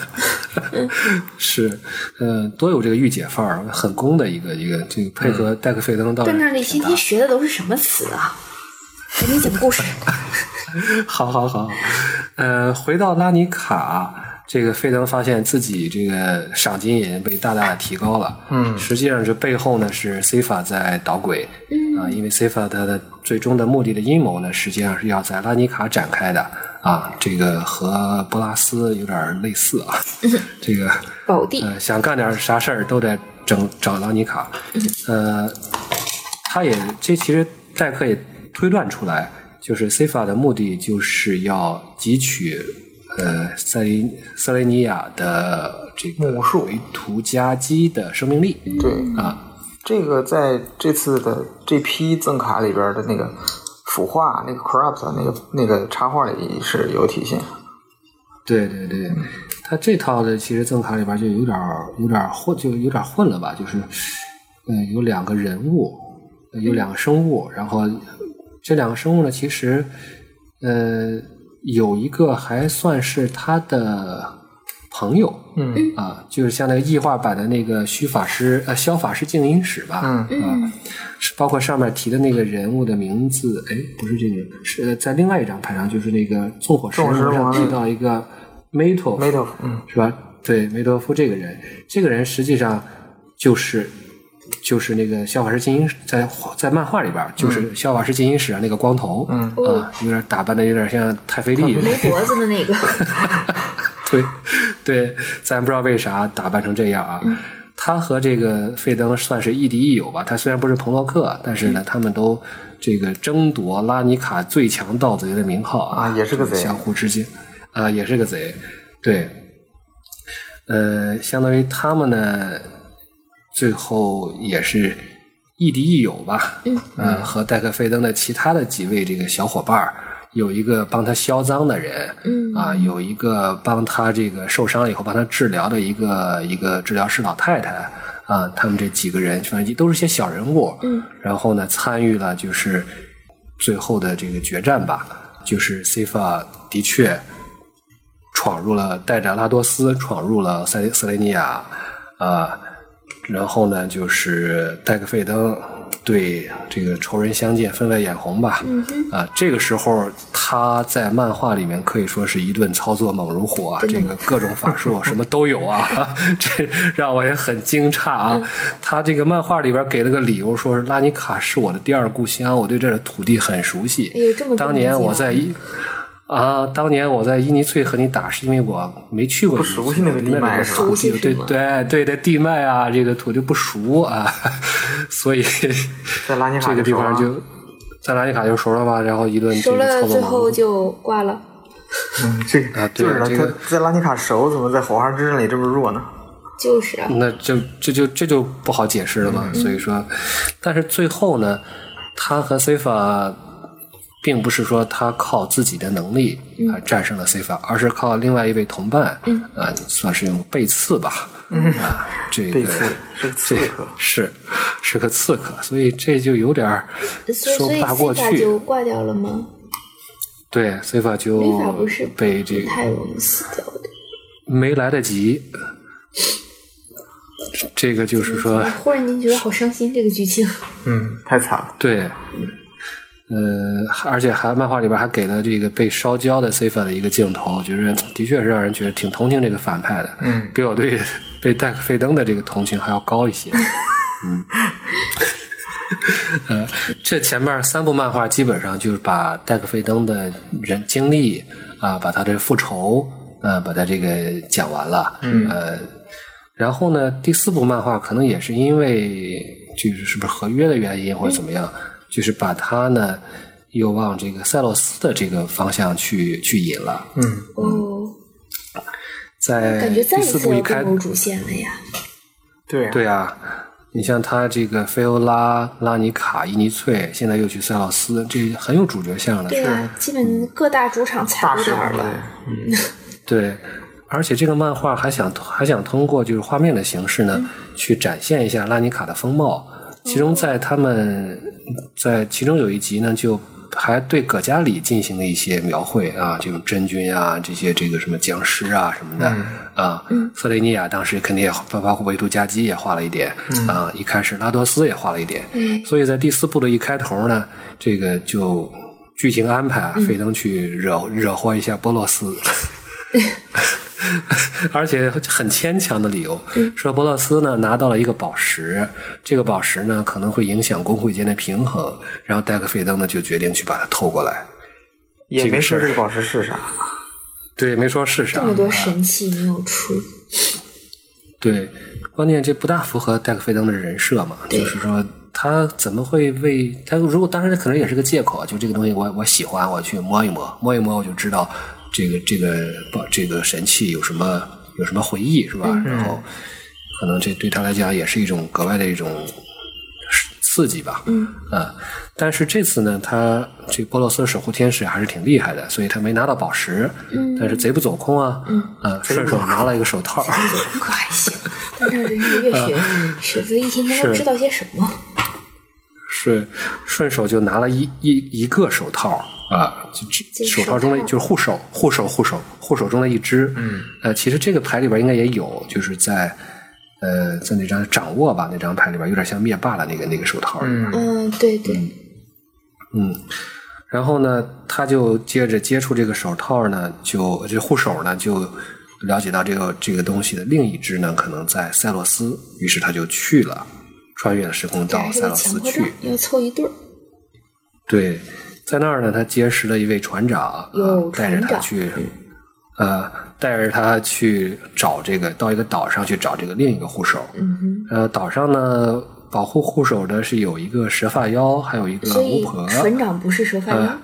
[SPEAKER 2] 是，呃，多有这个御姐范儿，很攻的一个一个，这个配合戴克费登倒是
[SPEAKER 3] 在那里今天学的都是什么词啊？赶紧讲故事。
[SPEAKER 2] 好好好，呃，回到拉尼卡，这个费登发现自己这个赏金瘾被大大的提高了。
[SPEAKER 1] 嗯
[SPEAKER 2] 实际上这背后呢是 C 法在捣鬼。嗯啊，因为 C 法它的最终的目的的阴谋呢，实际上是要在拉尼卡展开的。啊，这个和波拉斯有点类似啊。这个
[SPEAKER 3] 宝地，
[SPEAKER 2] 呃，想干点啥事儿都得整找拉尼卡。呃，他也这其实戴克也推断出来，就是 C 法的目的就是要汲取呃塞雷塞雷尼亚的这个
[SPEAKER 1] 母数
[SPEAKER 2] 维图加基的生命力
[SPEAKER 1] 对，
[SPEAKER 2] 啊。
[SPEAKER 1] 这个在这次的这批赠卡里边的那个腐化、那个 corrupt 那个那个插画里是有体现。
[SPEAKER 2] 对对对，他这套的其实赠卡里边就有点儿有点混，就有点混了吧，就是，嗯、有两个人物，呃有两个生物，然后这两个生物呢，其实，呃，有一个还算是他的朋友，
[SPEAKER 1] 嗯。
[SPEAKER 2] 啊，就是像那个异化版的那个虚法师呃消法师静音使吧，
[SPEAKER 1] 嗯。
[SPEAKER 2] 啊，是包括上面提的那个人物的名字，哎，不是这个，是呃在另外一张牌上，就是那个纵火石
[SPEAKER 1] 纵火石
[SPEAKER 2] 上提到一个
[SPEAKER 1] 梅多夫，嗯。
[SPEAKER 2] 是吧？对，梅多夫这个人，这个人实际上就是就是那个《笑法师静音》在在漫画里边，就是《笑法师静音史》上那个光头，
[SPEAKER 1] 嗯
[SPEAKER 2] 啊，有点打扮的有点像太妃丽，
[SPEAKER 3] 没脖子的那个，
[SPEAKER 2] 对对，咱不知道为啥打扮成这样啊。他和这个费登算是亦敌亦友吧。他虽然不是彭洛克，但是呢，他们都这个争夺拉尼卡最强盗贼的名号啊，
[SPEAKER 1] 啊也是个贼
[SPEAKER 2] 相互之间啊，也是个贼。对，呃，相当于他们呢，最后也是亦敌亦友吧。
[SPEAKER 3] 嗯，
[SPEAKER 2] 呃，和戴克菲登的其他的几位这个小伙伴儿，有一个帮他销赃的人，
[SPEAKER 3] 嗯。
[SPEAKER 2] 啊，有一个帮他这个受伤了以后帮他治疗的一个一个治疗师老太太啊，他们这几个人反正都是些小人物，
[SPEAKER 3] 嗯，
[SPEAKER 2] 然后呢参与了就是最后的这个决战吧，就是 C 法的确闯入了，带着拉多斯闯入了塞塞雷尼亚，啊，然后呢就是戴克费登对这个仇人相见，分外眼红吧。
[SPEAKER 3] 嗯，
[SPEAKER 2] 啊，这个时候他在漫画里面可以说是一顿操作猛如虎啊，这个各种法术什么都有啊，这让我也很惊诧啊。他这个漫画里边给了个理由，说是拉尼卡是我的第二故乡，我对这儿的土地很熟悉。
[SPEAKER 3] 哎呦这么
[SPEAKER 2] 当年我在
[SPEAKER 3] 一
[SPEAKER 2] 伊啊，当年我在伊尼翠和你打，是因为我没去过
[SPEAKER 1] 不熟悉那个地脉是吧
[SPEAKER 2] 土地对对对的地脉啊，这个土地不熟啊，所以
[SPEAKER 1] 在拉尼卡
[SPEAKER 2] 这个地方就在拉尼卡就熟了吧，然后一顿这
[SPEAKER 3] 熟了，
[SPEAKER 2] 个操作
[SPEAKER 3] 最后就挂了。
[SPEAKER 1] 嗯，这个
[SPEAKER 2] 啊对
[SPEAKER 1] 就是
[SPEAKER 2] 这个
[SPEAKER 1] 在拉尼卡熟，怎么在火花之刃里这么弱呢？
[SPEAKER 3] 就是啊，
[SPEAKER 2] 那就这就这就不好解释了嘛。
[SPEAKER 3] 嗯
[SPEAKER 2] 所以说，但是最后呢，他和 C 法并不是说他靠自己的能力
[SPEAKER 3] 嗯
[SPEAKER 2] 啊、战胜了 C 法，而是靠另外一位同伴，
[SPEAKER 3] 嗯
[SPEAKER 2] 啊、算是用背刺吧，啊，这个
[SPEAKER 1] 背刺是个刺客，
[SPEAKER 2] 是是个刺客，所以这就有点说不大过
[SPEAKER 3] C 法
[SPEAKER 2] 去。
[SPEAKER 3] 就挂掉了吗？
[SPEAKER 2] 对，C 法就被这个
[SPEAKER 3] 不太容易死掉的。
[SPEAKER 2] 没来得及。这个就是说，
[SPEAKER 3] 忽然间觉得好伤心，这个剧情。
[SPEAKER 1] 嗯，太惨了。
[SPEAKER 2] 对，呃，而且还漫画里边还给了这个被烧焦的 C 法的一个镜头，就是的确是让人觉得挺同情这个反派的，
[SPEAKER 1] 嗯，
[SPEAKER 2] 比我对被戴克费登的这个同情还要高一些。嗯，呃，这前面三部漫画基本上就是把戴克费登的人经历啊，把他的复仇，呃，把他这个讲完了。嗯，呃，然后呢，第四部漫画可能也是因为就是是不是合约的原因或者怎么样，就是把他呢又往这个塞洛斯的这个方向去去引了。
[SPEAKER 1] 嗯，
[SPEAKER 3] 哦，
[SPEAKER 2] 在
[SPEAKER 3] 感觉再一
[SPEAKER 2] 第四部一开
[SPEAKER 3] 次要更，有主线了呀。
[SPEAKER 1] 对啊，
[SPEAKER 2] 对啊，你像他这个菲欧拉、拉尼卡、伊尼翠，现在又去塞洛斯，这很有主角相的。
[SPEAKER 3] 对啊，基本各大主场踩
[SPEAKER 1] 大神
[SPEAKER 3] 过点儿了。
[SPEAKER 2] 对，而且这个漫画还想还想通过就是画面的形式呢，去展现一下拉尼卡的风貌。其中在他们在其中有一集呢，就还对葛加里进行了一些描绘啊，这种真菌啊，这些这个什么僵尸啊什么的、啊。瑟雷尼亚当时肯定也包包括维图加基也画了一点、啊，一开始拉多斯也画了一点。
[SPEAKER 3] 嗯
[SPEAKER 2] 所以在第四部的一开头呢，这个就剧情安排啊，费登去惹惹祸一下波洛斯。而且很牵强的理由，说波洛斯呢拿到了一个宝石，这个宝石呢可能会影响工会间的平衡，然后戴克费登呢就决定去把它偷过来。
[SPEAKER 1] 也没说
[SPEAKER 2] 这个
[SPEAKER 1] 宝石是啥。
[SPEAKER 2] 对，没说是啥。
[SPEAKER 3] 这么多
[SPEAKER 2] 啊
[SPEAKER 3] 神器没有出，
[SPEAKER 2] 对，关键这不大符合戴克费登的人设嘛，就是说他怎么会为他如果当然可能也是个借口啊，就这个东西我我喜欢，我去摸一摸，摸一摸我就知道这个这个宝这个神器有什么有什么回忆是吧？然后可能这对他来讲也是一种格外的一种刺激吧。
[SPEAKER 3] 嗯
[SPEAKER 2] 啊，但是这次呢，他这个波洛斯的守护天使还是挺厉害的，所以他没拿到宝石，
[SPEAKER 3] 嗯
[SPEAKER 2] 但是贼不走空啊，
[SPEAKER 3] 嗯
[SPEAKER 2] 啊，顺手拿了一个手套，
[SPEAKER 3] 可还行。但是人家月雪雪子一天天都
[SPEAKER 2] 是
[SPEAKER 3] 知道些什么？
[SPEAKER 2] 是顺手就拿了一一一个手套啊，就
[SPEAKER 3] 这
[SPEAKER 2] 手套中的就是护手，护手，护手，护手中的一只。
[SPEAKER 1] 嗯，
[SPEAKER 2] 呃，其实这个牌里边应该也有，就是在呃在那张掌握吧那张牌里边，有点像灭霸的那个那个手套。
[SPEAKER 1] 嗯
[SPEAKER 3] 嗯，对对，
[SPEAKER 2] 嗯，然后呢，他就接着接触这个手套呢，就这护手呢就了解到这个这个东西的另一只呢，可能在塞洛斯，于是他就去了，穿越了时空到塞洛斯去
[SPEAKER 3] 要凑一对儿。
[SPEAKER 2] 对，在那儿呢，他结识了一位船长，带着他去，呃，带着他去找这个到一个岛上去找这个另一个护手。
[SPEAKER 3] 嗯，
[SPEAKER 2] 呃，岛上呢，保护护手的是有一个蛇发妖，还有一个巫婆。
[SPEAKER 3] 船长不是蛇发妖
[SPEAKER 2] 呃。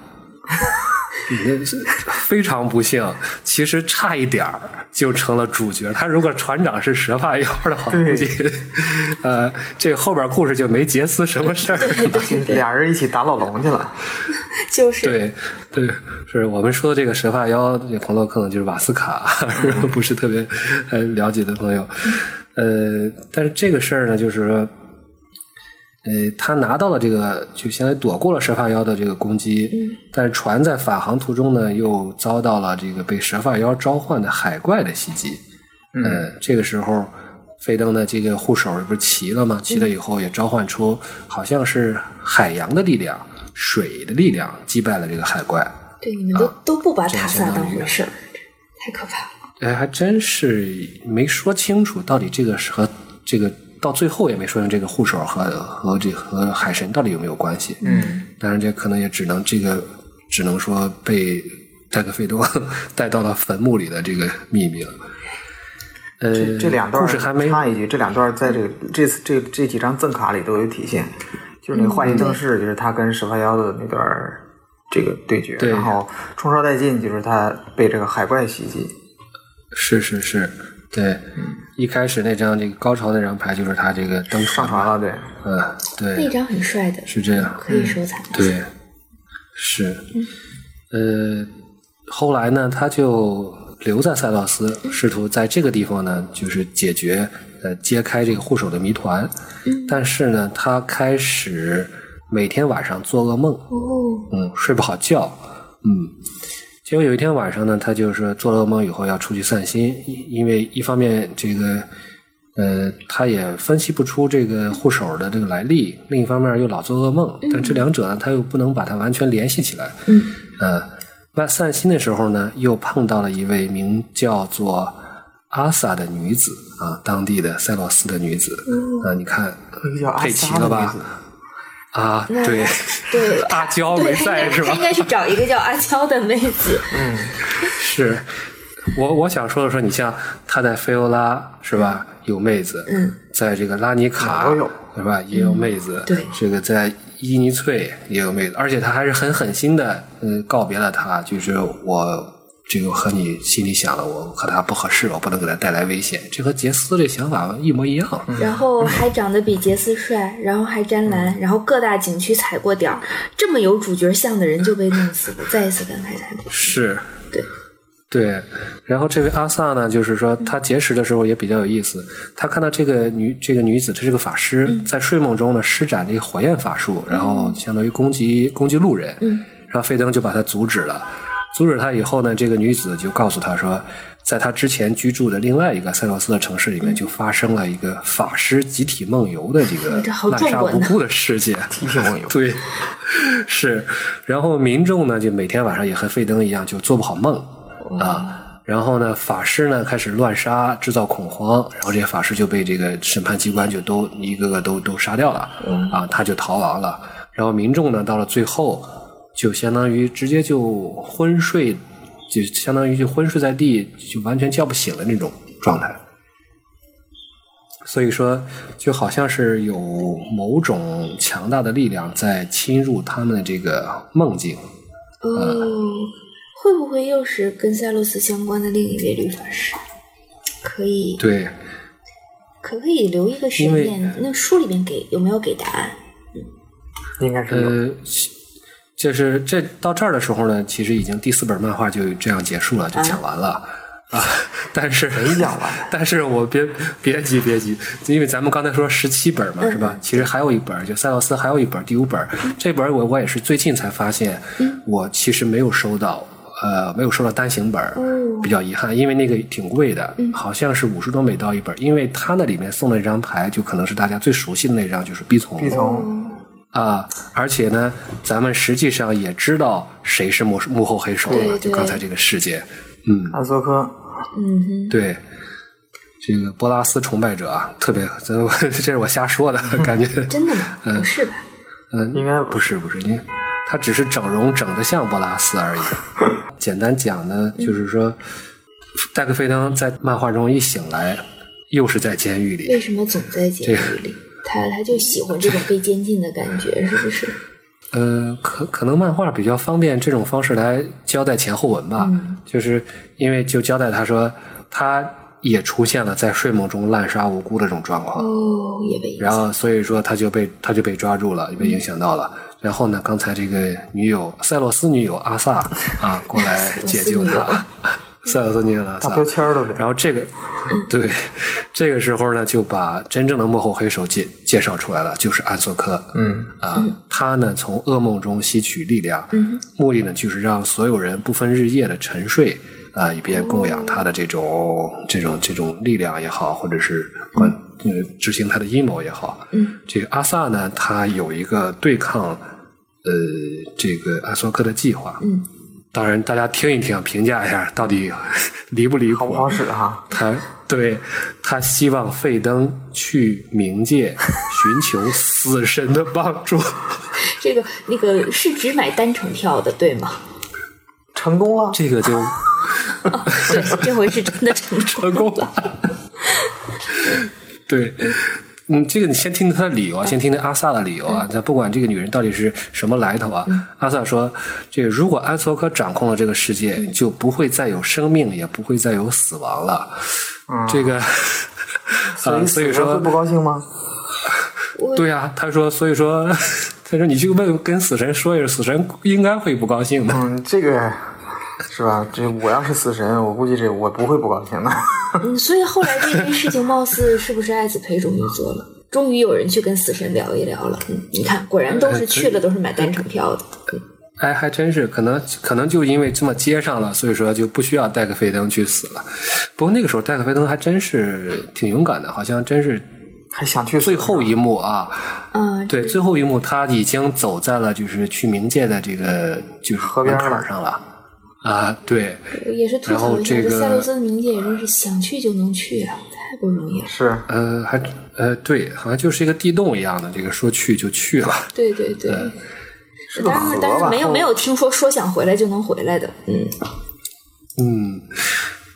[SPEAKER 2] 那 是非常不幸，其实差一点儿就成了主角。他如果船长是蛇发妖的话，估计，呃，这后边故事就没杰斯什么事儿。
[SPEAKER 1] 俩人一起打老龙去了。
[SPEAKER 3] 就是
[SPEAKER 2] 对对，是我们说的这个蛇发妖，这朋友可能就是瓦斯卡，不是特别呃了解的朋友。呃，但是这个事儿呢，就是说，呃，他拿到了这个，就相当于躲过了蛇发妖的这个攻击，但是船在返航途中呢，又遭到了这个被蛇发妖召唤的海怪的袭击。呃，这个时候，费登的这个护手不是齐了吗？齐了以后也召唤出好像是海洋的力量、水的力量，击败了这个海怪。
[SPEAKER 3] 对你们都都不把
[SPEAKER 2] 这
[SPEAKER 3] 塔萨
[SPEAKER 2] 当
[SPEAKER 3] 回事儿，太可怕了。
[SPEAKER 2] 哎，还真是没说清楚到底这个是和这个到最后也没说明这个护手和和这和海神到底有没有关系。
[SPEAKER 1] 嗯，
[SPEAKER 2] 当然这可能也只能这个只能说被戴克费多 带到了坟墓里的这个秘密了。呃，
[SPEAKER 1] 这这两段
[SPEAKER 2] 故事还没
[SPEAKER 1] 插一句，这两段在这个这次这这几张赠卡里都有体现，就是那个幻影正式，就是他跟蛇发妖的那段这个对决，
[SPEAKER 2] 对。
[SPEAKER 1] 然后冲烧殆尽就是他被这个海怪袭击，
[SPEAKER 2] 是是是，对，一开始那张这个高潮那张牌就是他这个登
[SPEAKER 1] 上船了，对，
[SPEAKER 2] 嗯，
[SPEAKER 3] 那
[SPEAKER 2] 对，
[SPEAKER 3] 张很帅的，
[SPEAKER 2] 是这样，
[SPEAKER 3] 可以收藏。
[SPEAKER 2] 对，是，呃，后来呢，他就留在塞洛斯，试图在这个地方呢，就是解决呃揭开这个护手的谜团。但是呢，他开始每天晚上做噩梦，
[SPEAKER 3] 哦，
[SPEAKER 2] 嗯，睡不好觉，嗯。结果有一天晚上呢，他就是做了噩梦以后要出去散心，因因为一方面这个，呃，他也分析不出这个护手的这个来历，另一方面又老做噩梦，但这两者呢，他又不能把它完全联系起来。
[SPEAKER 3] 嗯，
[SPEAKER 2] 呃，那散心的时候呢，又碰到了一位名叫做阿萨的女子啊，当地的塞洛斯的女子。啊，你看
[SPEAKER 1] 一个叫阿
[SPEAKER 2] 配齐
[SPEAKER 1] 萨的
[SPEAKER 2] 了吧
[SPEAKER 1] 女子？
[SPEAKER 2] 啊，对，
[SPEAKER 3] 对，
[SPEAKER 2] 阿娇没在是吧
[SPEAKER 3] 他应？该去找一个叫阿娇的妹子。
[SPEAKER 2] 嗯是我我想说的说，你像他在菲欧拉是吧，有妹子，
[SPEAKER 3] 嗯，
[SPEAKER 2] 在这个拉尼卡
[SPEAKER 1] 都有
[SPEAKER 2] 对吧，也有妹子，
[SPEAKER 3] 对
[SPEAKER 2] 这个在伊尼翠也有妹子，而且他还是很狠心的，嗯，告别了他，就是我。这个和你心里想的，我和他不合适，我不能给他带来危险。这和杰斯这想法一模一样。
[SPEAKER 3] 然后还长得比杰斯帅，然后还沾蓝，然后各大景区踩过点儿，这么有主角相的人就被弄死了，再一次感慨叹
[SPEAKER 2] 是，
[SPEAKER 3] 对，
[SPEAKER 2] 对。然后这位阿萨呢，就是说他结识的时候也比较有意思。他看到这个女这个女子，她是个法师，在睡梦中呢施展这个火焰法术，然后相当于攻击攻击路人。
[SPEAKER 3] 嗯。
[SPEAKER 2] 然后费登就把他阻止了。阻止他以后呢，这个女子就告诉他说，在他之前居住的另外一个塞洛斯的城市里面，就发生了一个法师集体梦游的这个 滥杀无辜的事件。
[SPEAKER 1] 集体梦游
[SPEAKER 2] 对，是。然后民众呢，就每天晚上也和费登一样，就做不好梦啊。然后呢，法师呢开始乱杀，制造恐慌，然后这些法师就被这个审判机关就都一个个都都杀掉了啊，他就逃亡了。然后民众呢，到了最后，就相当于直接就昏睡，就相当于就昏睡在地，就完全叫不醒的那种状态。所以说，就好像是有某种强大的力量在侵入他们的这个梦境。
[SPEAKER 3] 哦，会不会又是跟塞洛斯相关的另一位律法师？可以，
[SPEAKER 2] 对，
[SPEAKER 3] 可不可以留一个悬念？那书里面给有没有给答案？
[SPEAKER 1] 应该是有。
[SPEAKER 2] 呃，就是这到这儿的时候呢，其实已经第四本漫画就这样结束了，就讲完了。啊，但是
[SPEAKER 1] 没讲完，
[SPEAKER 2] 但是我别别急别急，因为咱们刚才说十七本嘛，是吧？其实还有一本，就塞奥斯还有一本第五本，这本我我也是最近才发现，我其实没有收到，呃，没有收到单行本，比较遗憾，因为那个挺贵的，好像是五十多美刀一本，因为它那里面送的那张牌就可能是大家最熟悉的那张，就是逼从
[SPEAKER 1] 必从
[SPEAKER 2] 啊，而且呢，咱们实际上也知道谁是幕幕后黑手了，
[SPEAKER 3] 对对
[SPEAKER 2] 就刚才这个事件，嗯。
[SPEAKER 1] 阿索科，
[SPEAKER 3] 嗯哼，
[SPEAKER 2] 对，这个波拉斯崇拜者啊，特别，这这是我瞎说的，感觉，
[SPEAKER 3] 真的吗？不是吧？
[SPEAKER 2] 嗯，
[SPEAKER 1] 应该
[SPEAKER 2] 不是不是，你他只是整容整的像波拉斯而已。简单讲呢，就是说，戴克菲登在漫画中一醒来，又是在监狱里。
[SPEAKER 3] 为什么总在监狱里？他他就喜欢这种被监禁的感觉，是不是？
[SPEAKER 2] 呃，可可能漫画比较方便这种方式来交代前后文吧，就是因为就交代他说他也出现了在睡梦中滥杀无辜的这种状况，
[SPEAKER 3] 哦，也被
[SPEAKER 2] 然后所以说他就被他就被抓住了，被影响到了。然后呢，刚才这个女友塞洛斯女友阿萨啊过来解救他，塞尔斯女友阿萨
[SPEAKER 1] 大标签儿都是
[SPEAKER 2] 然后这个 对这个时候呢，就把真正的幕后黑手介介绍出来了，就是安索克。
[SPEAKER 1] 嗯
[SPEAKER 2] 啊，他呢从噩梦中吸取力量，嗯目的呢就是让所有人不分日夜的沉睡啊，以便供养他的这种、这种这种力量也好，或者是管呃执行他的阴谋也好。
[SPEAKER 3] 嗯，
[SPEAKER 2] 这个阿萨呢，他有一个对抗呃这个安索克的计划。
[SPEAKER 3] 嗯，
[SPEAKER 2] 当然大家听一听，评价一下到底离不离谱
[SPEAKER 1] 好不。好使哈？
[SPEAKER 2] 他对他希望费登去冥界寻求死神的帮助。
[SPEAKER 3] 这个那个是只买单程票的，对吗？
[SPEAKER 1] 成功了，
[SPEAKER 2] 这个就
[SPEAKER 3] 对，这回是真的成功
[SPEAKER 2] 成功了。对，嗯，这个你先听听他的理由啊，先听听阿萨的理由啊。咱不管这个女人到底是什么来头啊，阿萨说，这个如果安索科掌控了这个世界，就不会再有生命，也不会再有死亡了。这个 啊，
[SPEAKER 1] 所以
[SPEAKER 2] 所以说
[SPEAKER 1] 不高兴吗？
[SPEAKER 2] 对呀、他说，所以说，他说你去问跟死神说一声，死神应该会不高兴的。
[SPEAKER 1] 嗯，这个是吧？这我要是死神，我估计这我不会不高兴的。
[SPEAKER 3] 嗯，所以后来这件事情貌似是不是艾子培终于做了？终于有人去跟死神聊一聊了。嗯，你看，果然都是去了，都是买单程票的。嗯
[SPEAKER 2] 哎，还真是，可能可能就因为这么接上了，所以说就不需要戴克菲登去死了。不过那个时候戴克菲登还真是挺勇敢的，好像真是
[SPEAKER 1] 还想去死
[SPEAKER 2] 最后一幕啊，
[SPEAKER 3] 嗯，
[SPEAKER 2] 对，最后一幕他已经走在了就是去冥界的这个就是
[SPEAKER 1] 河边
[SPEAKER 2] 上了啊，对，
[SPEAKER 3] 也是吐
[SPEAKER 2] 然后
[SPEAKER 3] 槽一下，
[SPEAKER 2] 这个
[SPEAKER 3] 塞勒斯的冥界也真是想去就能去啊，太不容易了。
[SPEAKER 1] 是
[SPEAKER 2] 呃，还呃对，好像就是一个地洞一样的，这个说去就去了。
[SPEAKER 3] 对对对，
[SPEAKER 1] 是个
[SPEAKER 3] 当然
[SPEAKER 1] 河吧？
[SPEAKER 3] 但是没有没有听说说想回来就能回来的。嗯，
[SPEAKER 2] 嗯，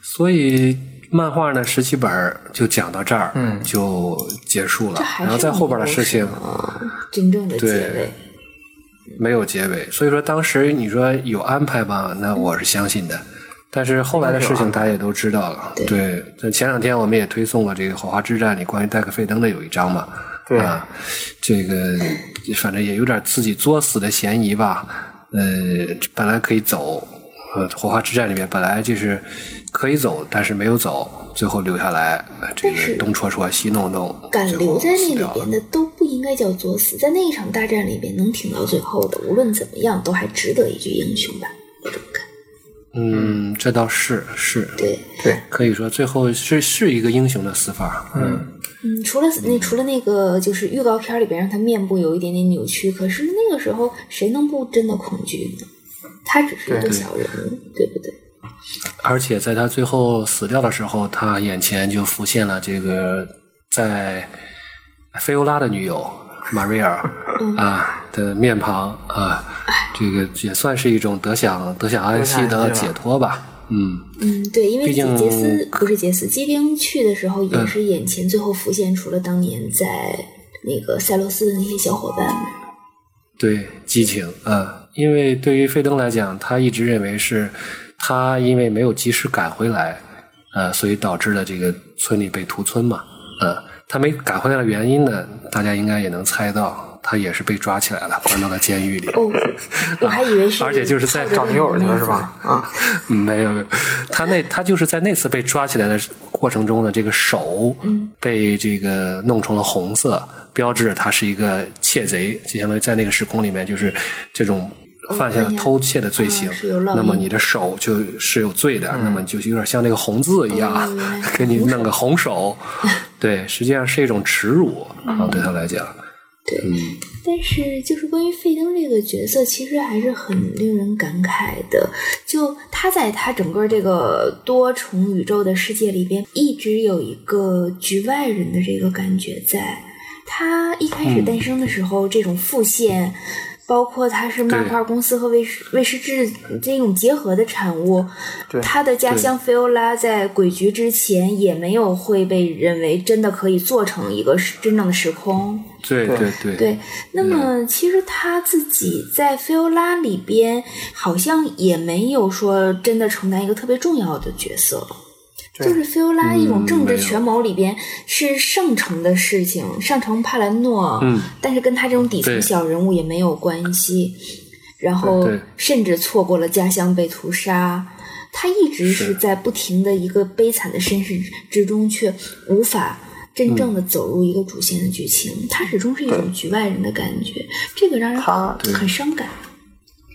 [SPEAKER 2] 所以漫画呢十七本就讲到这儿，
[SPEAKER 1] 嗯
[SPEAKER 2] 就结束了然后在后边的事情
[SPEAKER 3] 啊，真正的结尾。
[SPEAKER 2] 没有结尾，所以说当时你说有安排吧，那我是相信的。但是后来的事情大家也都知道了，
[SPEAKER 3] 对
[SPEAKER 2] 那。前两天我们也推送了这个《火花之战》里关于戴克费登的有一章嘛，
[SPEAKER 1] 对
[SPEAKER 2] 啊，这个反正也有点自己作死的嫌疑吧。呃，本来可以走，呃，《火花之战》里面本来就是可以走，但是没有走，最后留下来，呃这
[SPEAKER 3] 是
[SPEAKER 2] 个东戳戳西弄弄，
[SPEAKER 3] 敢留在那里边的都不应该叫作死，在那一场大战里边能挺到最后的，无论怎么样都还值得一句英雄吧，我这么看。
[SPEAKER 2] 嗯，这倒是是，
[SPEAKER 3] 对，
[SPEAKER 1] 对，
[SPEAKER 2] 可以说最后是是一个英雄的死法。嗯，
[SPEAKER 3] 嗯，除了那除了那个就是预告片里边让他面部有一点点扭曲，可是那个时候谁能不真的恐惧呢？他只是一个小人物，对不对？
[SPEAKER 2] 而且在他最后死掉的时候，他眼前就浮现了这个在菲欧拉的女友玛瑞尔啊的面庞啊，这个也算是一种得享得享安息的解脱吧。嗯，
[SPEAKER 3] 嗯，对，因为杰斯不是杰斯，基丁去的时候也
[SPEAKER 2] 嗯
[SPEAKER 3] 是眼前最后浮现出了当年在那个塞罗斯的那些小伙伴们。
[SPEAKER 2] 对，激情啊，因为对于费登来讲，他一直认为是他因为没有及时赶回来，呃，所以导致了这个村里被屠村嘛，呃，他没赶回来的原因呢，大家应该也能猜到，他也是被抓起来了，关到了监狱里。
[SPEAKER 3] 哦，我还以为是，
[SPEAKER 2] 而且就是在
[SPEAKER 1] 找女友去了是吧？啊，
[SPEAKER 2] 没有没有，他那他就是在那次被抓起来的过程中呢，这个手被这个弄成了红色，标志着他是一个窃贼，就相当于在那个时空里面就是这种。犯下了偷窃的罪行，那么你的手就是有罪的，那么就有点像那个红字一样，给你弄个红手，对，实际上是一种耻辱啊，对他来讲。
[SPEAKER 3] 对，但是就是关于费登这个角色，其实还是很令人感慨的。就他在他整个这个多重宇宙的世界里边，一直有一个局外人的这个感觉，在。他一开始诞生的时候，这种复现。包括他是漫画公司和卫视卫视制这种结合的产物，他的家乡菲欧拉在鬼局之前也没有会被认为真的可以做成一个真正的时空。
[SPEAKER 2] 对对
[SPEAKER 3] 对。对，那么其实他自己在菲欧拉里边好像也没有说真的承担一个特别重要的角色。就是菲欧拉一种政治权谋里边是上层的事情，上层帕兰诺，但是跟他这种底层小人物也没有关系。然后甚至错过了家乡被屠杀，他一直是在不停的一个悲惨的身世之中，却无法真正的走入一个主线的剧情。他始终是一种局外人的感觉，这个让人很伤感。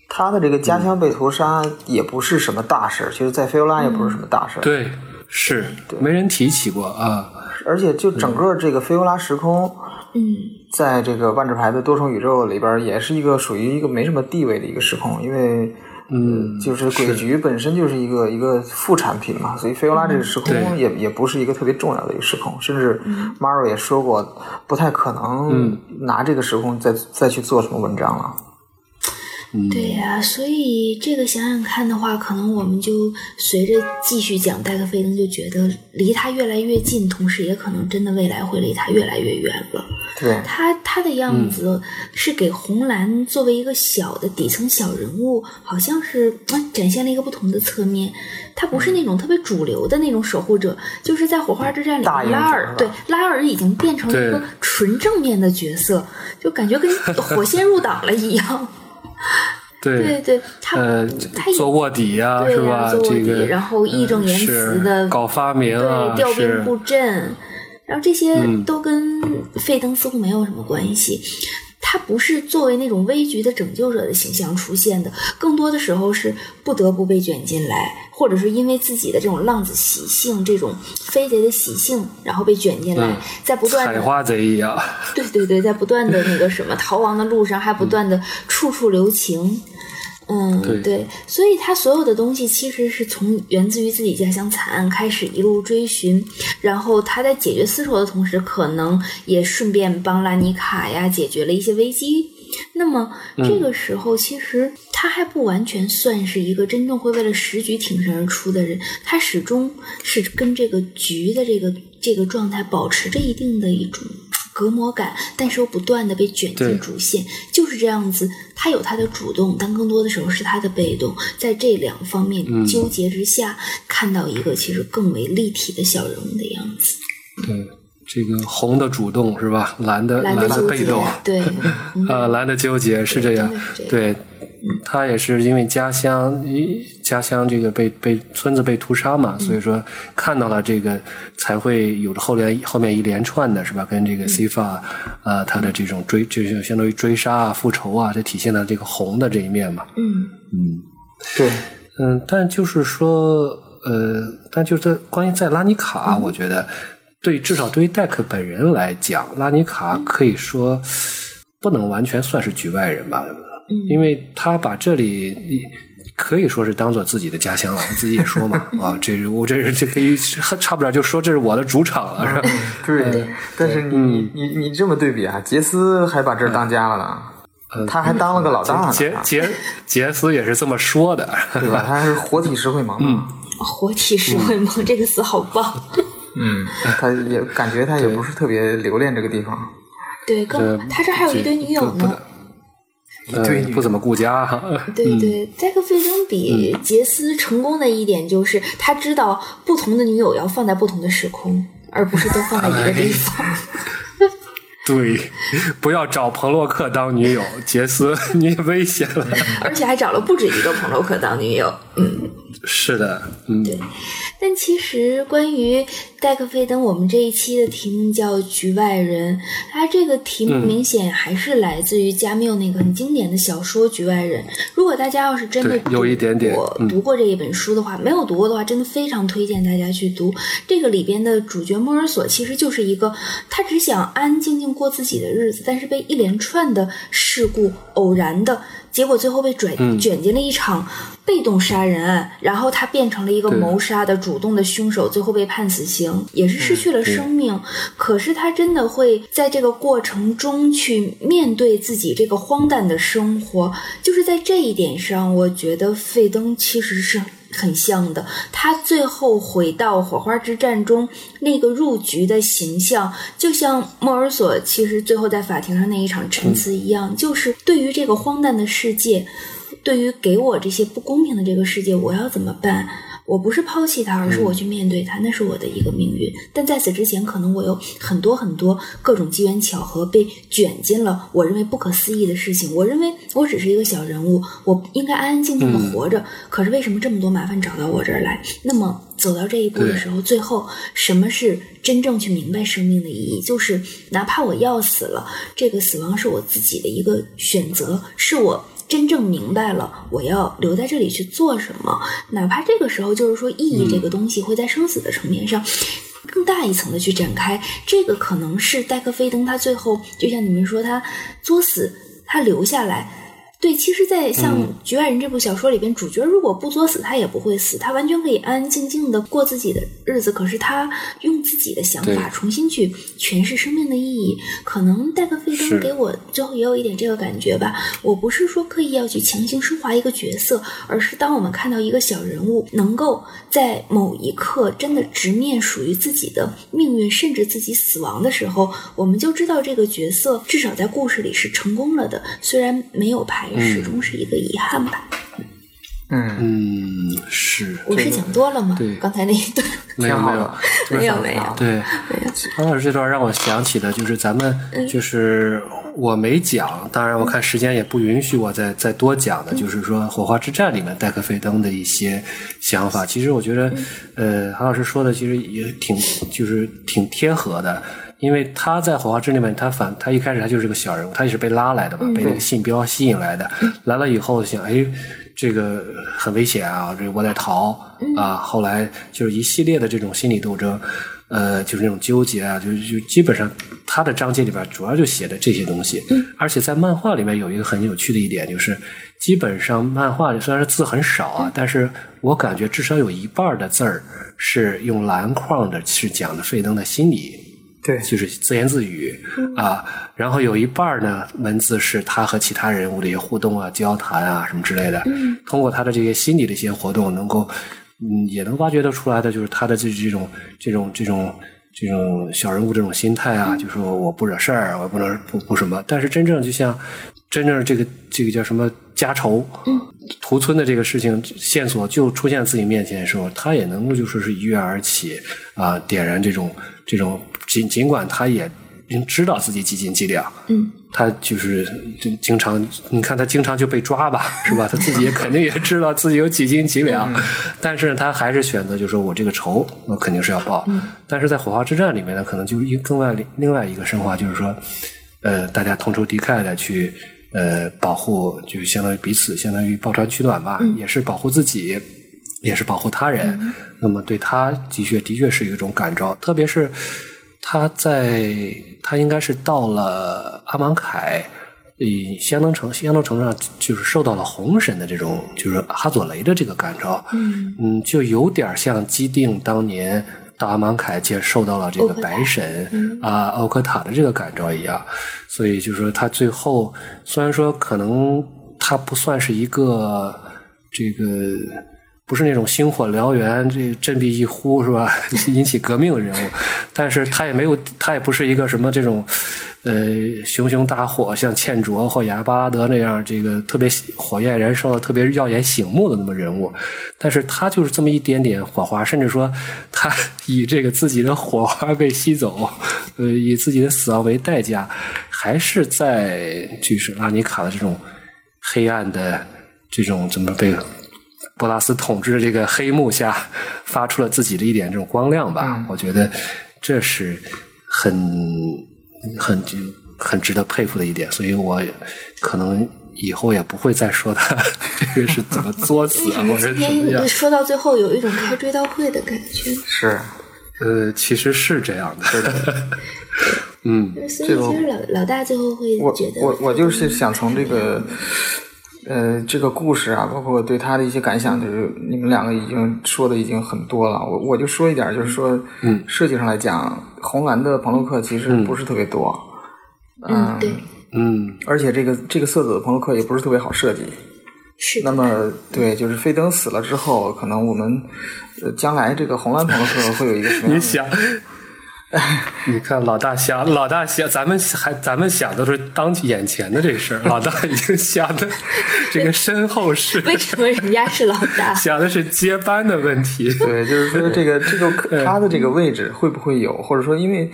[SPEAKER 1] 他的这个家乡被屠杀也不是什么大事，其实，在菲欧拉也不是什么大事。
[SPEAKER 2] 对。是，没人提起过啊。
[SPEAKER 1] 而且，就整个这个菲欧拉时空，
[SPEAKER 3] 嗯，
[SPEAKER 1] 在这个万智牌的多重宇宙里边，也是一个属于一个没什么地位的一个时空，因为，
[SPEAKER 2] 嗯，
[SPEAKER 1] 就是鬼局本身就是一个一个副产品嘛，所以菲欧拉这个时空也也不是一个特别重要的一个时空，甚至 Maro 也说过，不太可能拿这个时空再再去做什么文章了。
[SPEAKER 3] 对呀，所以这个想想看的话，可能我们就随着继续讲戴克费登，就觉得离他越来越近，同时也可能真的未来会离他越来越远了。
[SPEAKER 1] 对，
[SPEAKER 3] 他他的样子是给红蓝作为一个小的底层小人物，好像是展现了一个不同的侧面。他不是那种特别主流的那种守护者，就是在火花之战里，拉尔对拉尔已经变成了一个纯正面的角色，就感觉跟 火线入党了一样。对对对，他他
[SPEAKER 2] 做卧底
[SPEAKER 3] 呀，
[SPEAKER 2] 是吧？这个，
[SPEAKER 3] 然后义正言辞的
[SPEAKER 2] 搞发明
[SPEAKER 3] 啊，调兵布阵，然后这些都跟费登似乎没有什么关系。他不是作为那种危局的拯救者的形象出现的，更多的时候是不得不被卷进来，或者是因为自己的这种浪子习性、这种飞贼的习性，然后被卷进来，在不断
[SPEAKER 2] 采花贼一样。
[SPEAKER 3] 对对对，在不断的那个什么逃亡的路上，还不断的处处留情。嗯，对，所以他所有的东西其实是从源自于自己家乡惨案开始一路追寻，然后他在解决私仇的同时，可能也顺便帮拉尼卡呀解决了一些危机。那么这个时候，其实他还不完全算是一个真正会为了时局挺身而出的人，他始终是跟这个局的这个这个状态保持着一定的一种。隔膜感，但是又不断的被卷进主线，就是这样子。他有他的主动，但更多的时候是他的被动。在这两方面纠结之下，看到一个其实更为立体的小人物的样子。
[SPEAKER 2] 对，这个红的主动是吧？蓝的
[SPEAKER 3] 蓝
[SPEAKER 2] 的被动。
[SPEAKER 3] 对，
[SPEAKER 2] 呃，蓝的纠结是这样。对。他也是因为家乡，家乡这个被被村子被屠杀嘛，所以说看到了这个，才会有着后来后面一连串的是吧？跟这个 CFA 啊，他的这种追，就是相当于追杀啊、复仇啊，这体现了这个红的这一面嘛。
[SPEAKER 3] 嗯
[SPEAKER 2] 嗯，
[SPEAKER 1] 对，
[SPEAKER 2] 嗯，但就是说，呃，但就是在关于在拉尼卡，我觉得对至少对于戴克本人来讲，拉尼卡可以说不能完全算是局外人吧。因为他把这里可以说是当做自己的家乡了，自己也说嘛，啊，这是我这是这可以差不了就说这是我的主场了，是吧？
[SPEAKER 1] 对，但是你你你这么对比啊，杰斯还把这儿当家了呢，他还当了个老大呢。
[SPEAKER 2] 杰杰杰斯也是这么说的，
[SPEAKER 1] 对吧？他是活体石灰盲，
[SPEAKER 2] 嗯，
[SPEAKER 3] 活体石灰盲这个词好棒。
[SPEAKER 1] 嗯，他也感觉他也不是特别留恋这个地方。
[SPEAKER 3] 对，更他这还有一堆女友呢。
[SPEAKER 2] 对，不怎么顾家哈。
[SPEAKER 3] 对 对，戴克费登比杰斯成功的一点就是他知道不同的女友要放在不同的时空，而不是都放在一个地方。
[SPEAKER 2] 对，不要找彭洛克当女友，杰斯，你危险了。
[SPEAKER 3] 而且还找了不止一个彭洛克当女友。嗯，
[SPEAKER 2] 是的，嗯。
[SPEAKER 3] 对。但其实关于戴克费登，我们这一期的题目叫《局外人》，它这个题目明显还是来自于加缪那个很经典的小说《局外人》。如果大家要是真的
[SPEAKER 2] 有一点点我
[SPEAKER 3] 读过这一本书的话，没有读过的话，真的非常推荐大家去读。这个里边的主角莫尔索其实就是一个，他只想安安静静过自己的日子，但是被一连串的事故偶然的。结果最后被卷卷进了一场被动杀人案，然后他变成了一个谋杀的主动的凶手，最后被判死刑，也是失去了生命。可是他真的会在这个过程中去面对自己这个荒诞的生活，就是在这一点上，我觉得费登其实是。很像的，他最后回到火花之战中那个入局的形象，就像莫尔索其实最后在法庭上那一场陈词一样，就是对于这个荒诞的世界，对于给我这些不公平的这个世界，我要怎么办？我不是抛弃他，而是我去面对他，那是我的一个命运。但在此之前，可能我有很多很多各种机缘巧合被卷进了我认为不可思议的事情。我认为我只是一个小人物，我应该安安静静的活着。可是为什么这么多麻烦找到我这儿来？那么走到这一步的时候，最后什么是真正去明白生命的意义？就是哪怕我要死了，这个死亡是我自己的一个选择，是我。真正明白了，我要留在这里去做什么，哪怕这个时候就是说意义这个东西会在生死的层面上更大一层的去展开，这个可能是戴克菲登他最后就像你们说他作死，他留下来。对，其实，在像《局外人》这部小说里边，主角如果不作死，他也不会死，他完全可以安安静静的过自己的日子。可是他用自己的想法重新去诠释生命的意义。可能戴克费登给我最后也有一点这个感觉吧。我不是说刻意要去强行升华一个角色，而是当我们看到一个小人物能够在某一刻真的直面属于自己的命运，甚至自己死亡的时候，我们就知道这个角色至少在故事里是成功了的，虽然没有排。始终是一个遗憾吧。
[SPEAKER 1] 嗯
[SPEAKER 2] 嗯，是。
[SPEAKER 3] 我是讲多了吗？
[SPEAKER 2] 对，
[SPEAKER 3] 刚才那一段
[SPEAKER 2] 没有没有
[SPEAKER 3] 没有没有。
[SPEAKER 2] 对，方老师这段让我想起的就是咱们就是我没讲，当然我看时间也不允许我再再多讲的，就是说《火花之战》里面戴克费登的一些想法。其实我觉得，呃，韩老师说的其实也挺就是挺贴合的。因为他在火花之里面，他反他一开始他就是个小人物，他也是被拉来的嘛，被那个信标吸引来的。来了以后想，哎，这个很危险啊，这我得逃啊。后来就是一系列的这种心理斗争，呃，就是那种纠结啊，就就基本上他的章节里边主要就写的这些东西。而且在漫画里面有一个很有趣的一点，就是基本上漫画里虽然是字很少啊，但是我感觉至少有一半的字儿是用蓝框的，是讲的费登的心理。
[SPEAKER 1] 对，
[SPEAKER 2] 就是自言自语 啊，然后有一半呢文字是他和其他人物的一些互动啊、交谈啊什么之类的。通过他的这些心理的一些活动，能够嗯也能挖掘得出来的，就是他的这这种这种这种这种小人物这种心态啊，就说我不惹事儿，我不能不不什么。但是真正就像真正这个这个叫什么家仇、屠村的这个事情线索就出现在自己面前的时候，他也能够就说是一跃而起啊，点燃这种这种。尽尽管他也知道自己几斤几两，
[SPEAKER 3] 嗯，
[SPEAKER 2] 他就是就经常，你看他经常就被抓吧，是吧？他自己也 肯定也知道自己有几斤几两，但是他还是选择，就说我这个仇，我肯定是要报。但是在火花之战里面呢，可能就一更外另外一个升华，就是说，呃，大家同仇敌忾的去呃保护，就相当于彼此，相当于抱团取暖吧，也是保护自己，也是保护他人。那么对他的确的确是一种感召，特别是。他在他应该是到了阿芒凯，以相当程相当程度上就是受到了红神的这种，就是哈佐雷的这个感召，
[SPEAKER 3] 嗯
[SPEAKER 2] 嗯，就有点像基定当年到阿芒凯接受到了这个白神啊奥克塔的这个感召一样，所以就是说他最后虽然说可能他不算是一个这个。不是那种星火燎原、这振臂一呼是吧？引起革命的人物，但是他也没有，他也不是一个什么这种，呃，熊熊大火像茜卓或亚巴拉德那样，这个特别火焰燃烧的特别耀眼醒目的那么人物。但是他就是这么一点点火花，甚至说他以这个自己的火花被吸走，呃，以自己的死亡为代价，还是在就是拉尼卡的这种黑暗的这种怎么被。波拉斯统治的这个黑幕下，发出了自己的一点这种光亮吧。我觉得这是很很很值得佩服的一点，所以我可能以后也不会再说他这个是怎么作死啊，或者怎么样。
[SPEAKER 3] 说到最后有一种开追悼会的感觉。
[SPEAKER 1] 是，
[SPEAKER 2] 呃，其实是这样的。嗯，
[SPEAKER 3] 所以其实老老大最后会觉得，
[SPEAKER 1] 我我就是想从这个。呃，这个故事啊，包括对他的一些感想，就是你们两个已经说的已经很多了。我我就说一点，就是说，
[SPEAKER 2] 嗯，
[SPEAKER 1] 设计上来讲，红蓝的朋洛克其实不是特别多。
[SPEAKER 3] 嗯，对，
[SPEAKER 2] 嗯，
[SPEAKER 1] 而且这个这个色泽的朋洛克也不是特别好设计。
[SPEAKER 3] 是。
[SPEAKER 1] 那么，对，就是费登死了之后，可能我们将来这个红蓝朋洛克会有一个什么样？
[SPEAKER 2] 你想。你看，老大想，老大想，咱们还咱们想的是当眼前的这事儿，老大已经想的这个身后事。
[SPEAKER 3] 为什么人家是老大？
[SPEAKER 2] 想的是接班的问题。
[SPEAKER 1] 对，就是说这个这个他的这个位置会不会有，或者说因为。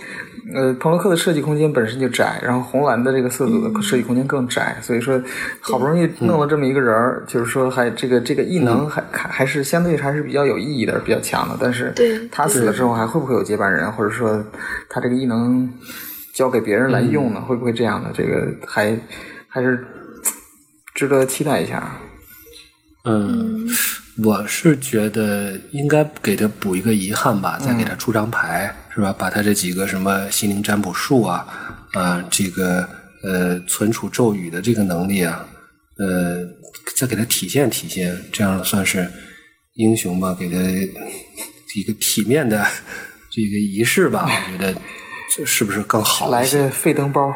[SPEAKER 1] 呃，朋洛克的设计空间本身就窄，然后红蓝的这个色组的设计空间更窄，所以说好不容易弄了这么一个人儿，就是说还这个这个异能还还还是相对还是比较有意义的，比较强的。但是他死了之后还会不会有接班人，或者说他这个异能交给别人来用呢？会不会这样的？这个还还是值得期待一下。
[SPEAKER 2] 嗯。我是觉得应该给他补一个遗憾吧，再给他出张牌，是吧？把他这几个什么心灵占卜术啊，啊，这个呃存储咒语的这个能力啊，呃，再给他体现体现，这样算是英雄吧？给他一个体面的 这个仪式吧？我觉得这是不是更好？
[SPEAKER 1] 来个费灯包。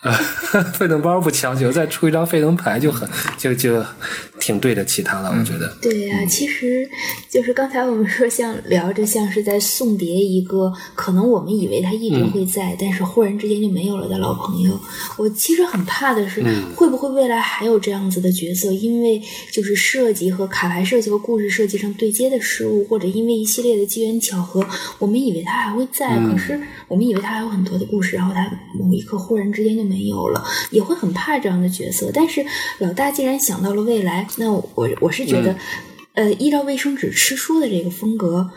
[SPEAKER 2] 啊，费能包不强求，再出一张费能牌就很就就挺对得起他了，我觉得。
[SPEAKER 3] 对呀，其实就是刚才我们说，像聊着像是在送别一个可能我们以为他一直会在，但是忽然之间就没有了的老朋友。我其实很怕的是，会不会未来还有这样子的角色？因为就是设计和卡牌设计和故事设计上对接的失误，或者因为一系列的机缘巧合，我们以为他还会在，可是我们以为他还有很多的故事，然后他某一刻忽然之间就。没有了，也会很怕这样的角色。但是老大既然想到了未来，那我我是觉得，呃，依照卫生纸吃书的这个风格。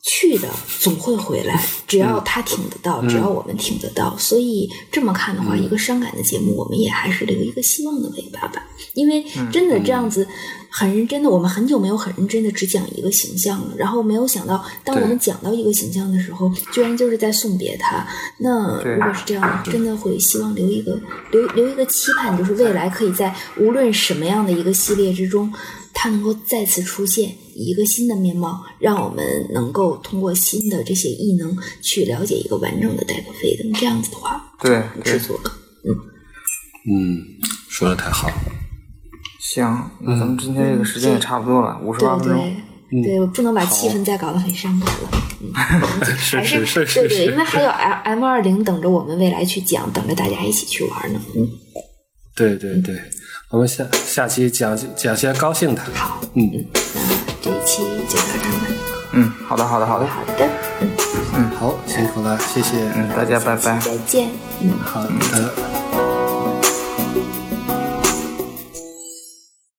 [SPEAKER 3] 去的总会回来，只要他挺得到，只要我们挺得到。所以这么看的话，一个伤感的节目，我们也还是留一个希望的尾巴吧。因为真的这样子很认真的，我们很久没有很认真的只讲一个形象了。然后没有想到，当我们讲到一个形象的时候，居然就是在送别他。那如果是这样，真的会希望留一个留留一个期盼，就是未来可以在无论什么样的一个系列之中。他能够再次出现一个新的面貌，让我们能够通过新的这些异能去了解一个完整的戴克菲登。这样子的话，
[SPEAKER 1] 对，
[SPEAKER 3] 制作，
[SPEAKER 2] 嗯嗯，说的太好。
[SPEAKER 1] 行，那咱们今天这个时间也差不多了，五十八分钟。
[SPEAKER 3] 对，对，不能把气氛再搞得很伤感了。
[SPEAKER 2] 嗯，
[SPEAKER 3] 是
[SPEAKER 2] 是是是，
[SPEAKER 3] 对对，因为还有 M M 二零等着我们未来去讲，等着大家一起去玩呢。嗯，
[SPEAKER 2] 对对对。我们下下期讲讲些高兴的。
[SPEAKER 3] 好，嗯，那这一期就到这吧。
[SPEAKER 1] 嗯，好的，好的，好的，
[SPEAKER 3] 好的，嗯
[SPEAKER 2] 嗯，好，辛苦了，谢谢，
[SPEAKER 1] 嗯，大家拜拜，
[SPEAKER 3] 再见，嗯，
[SPEAKER 2] 好的。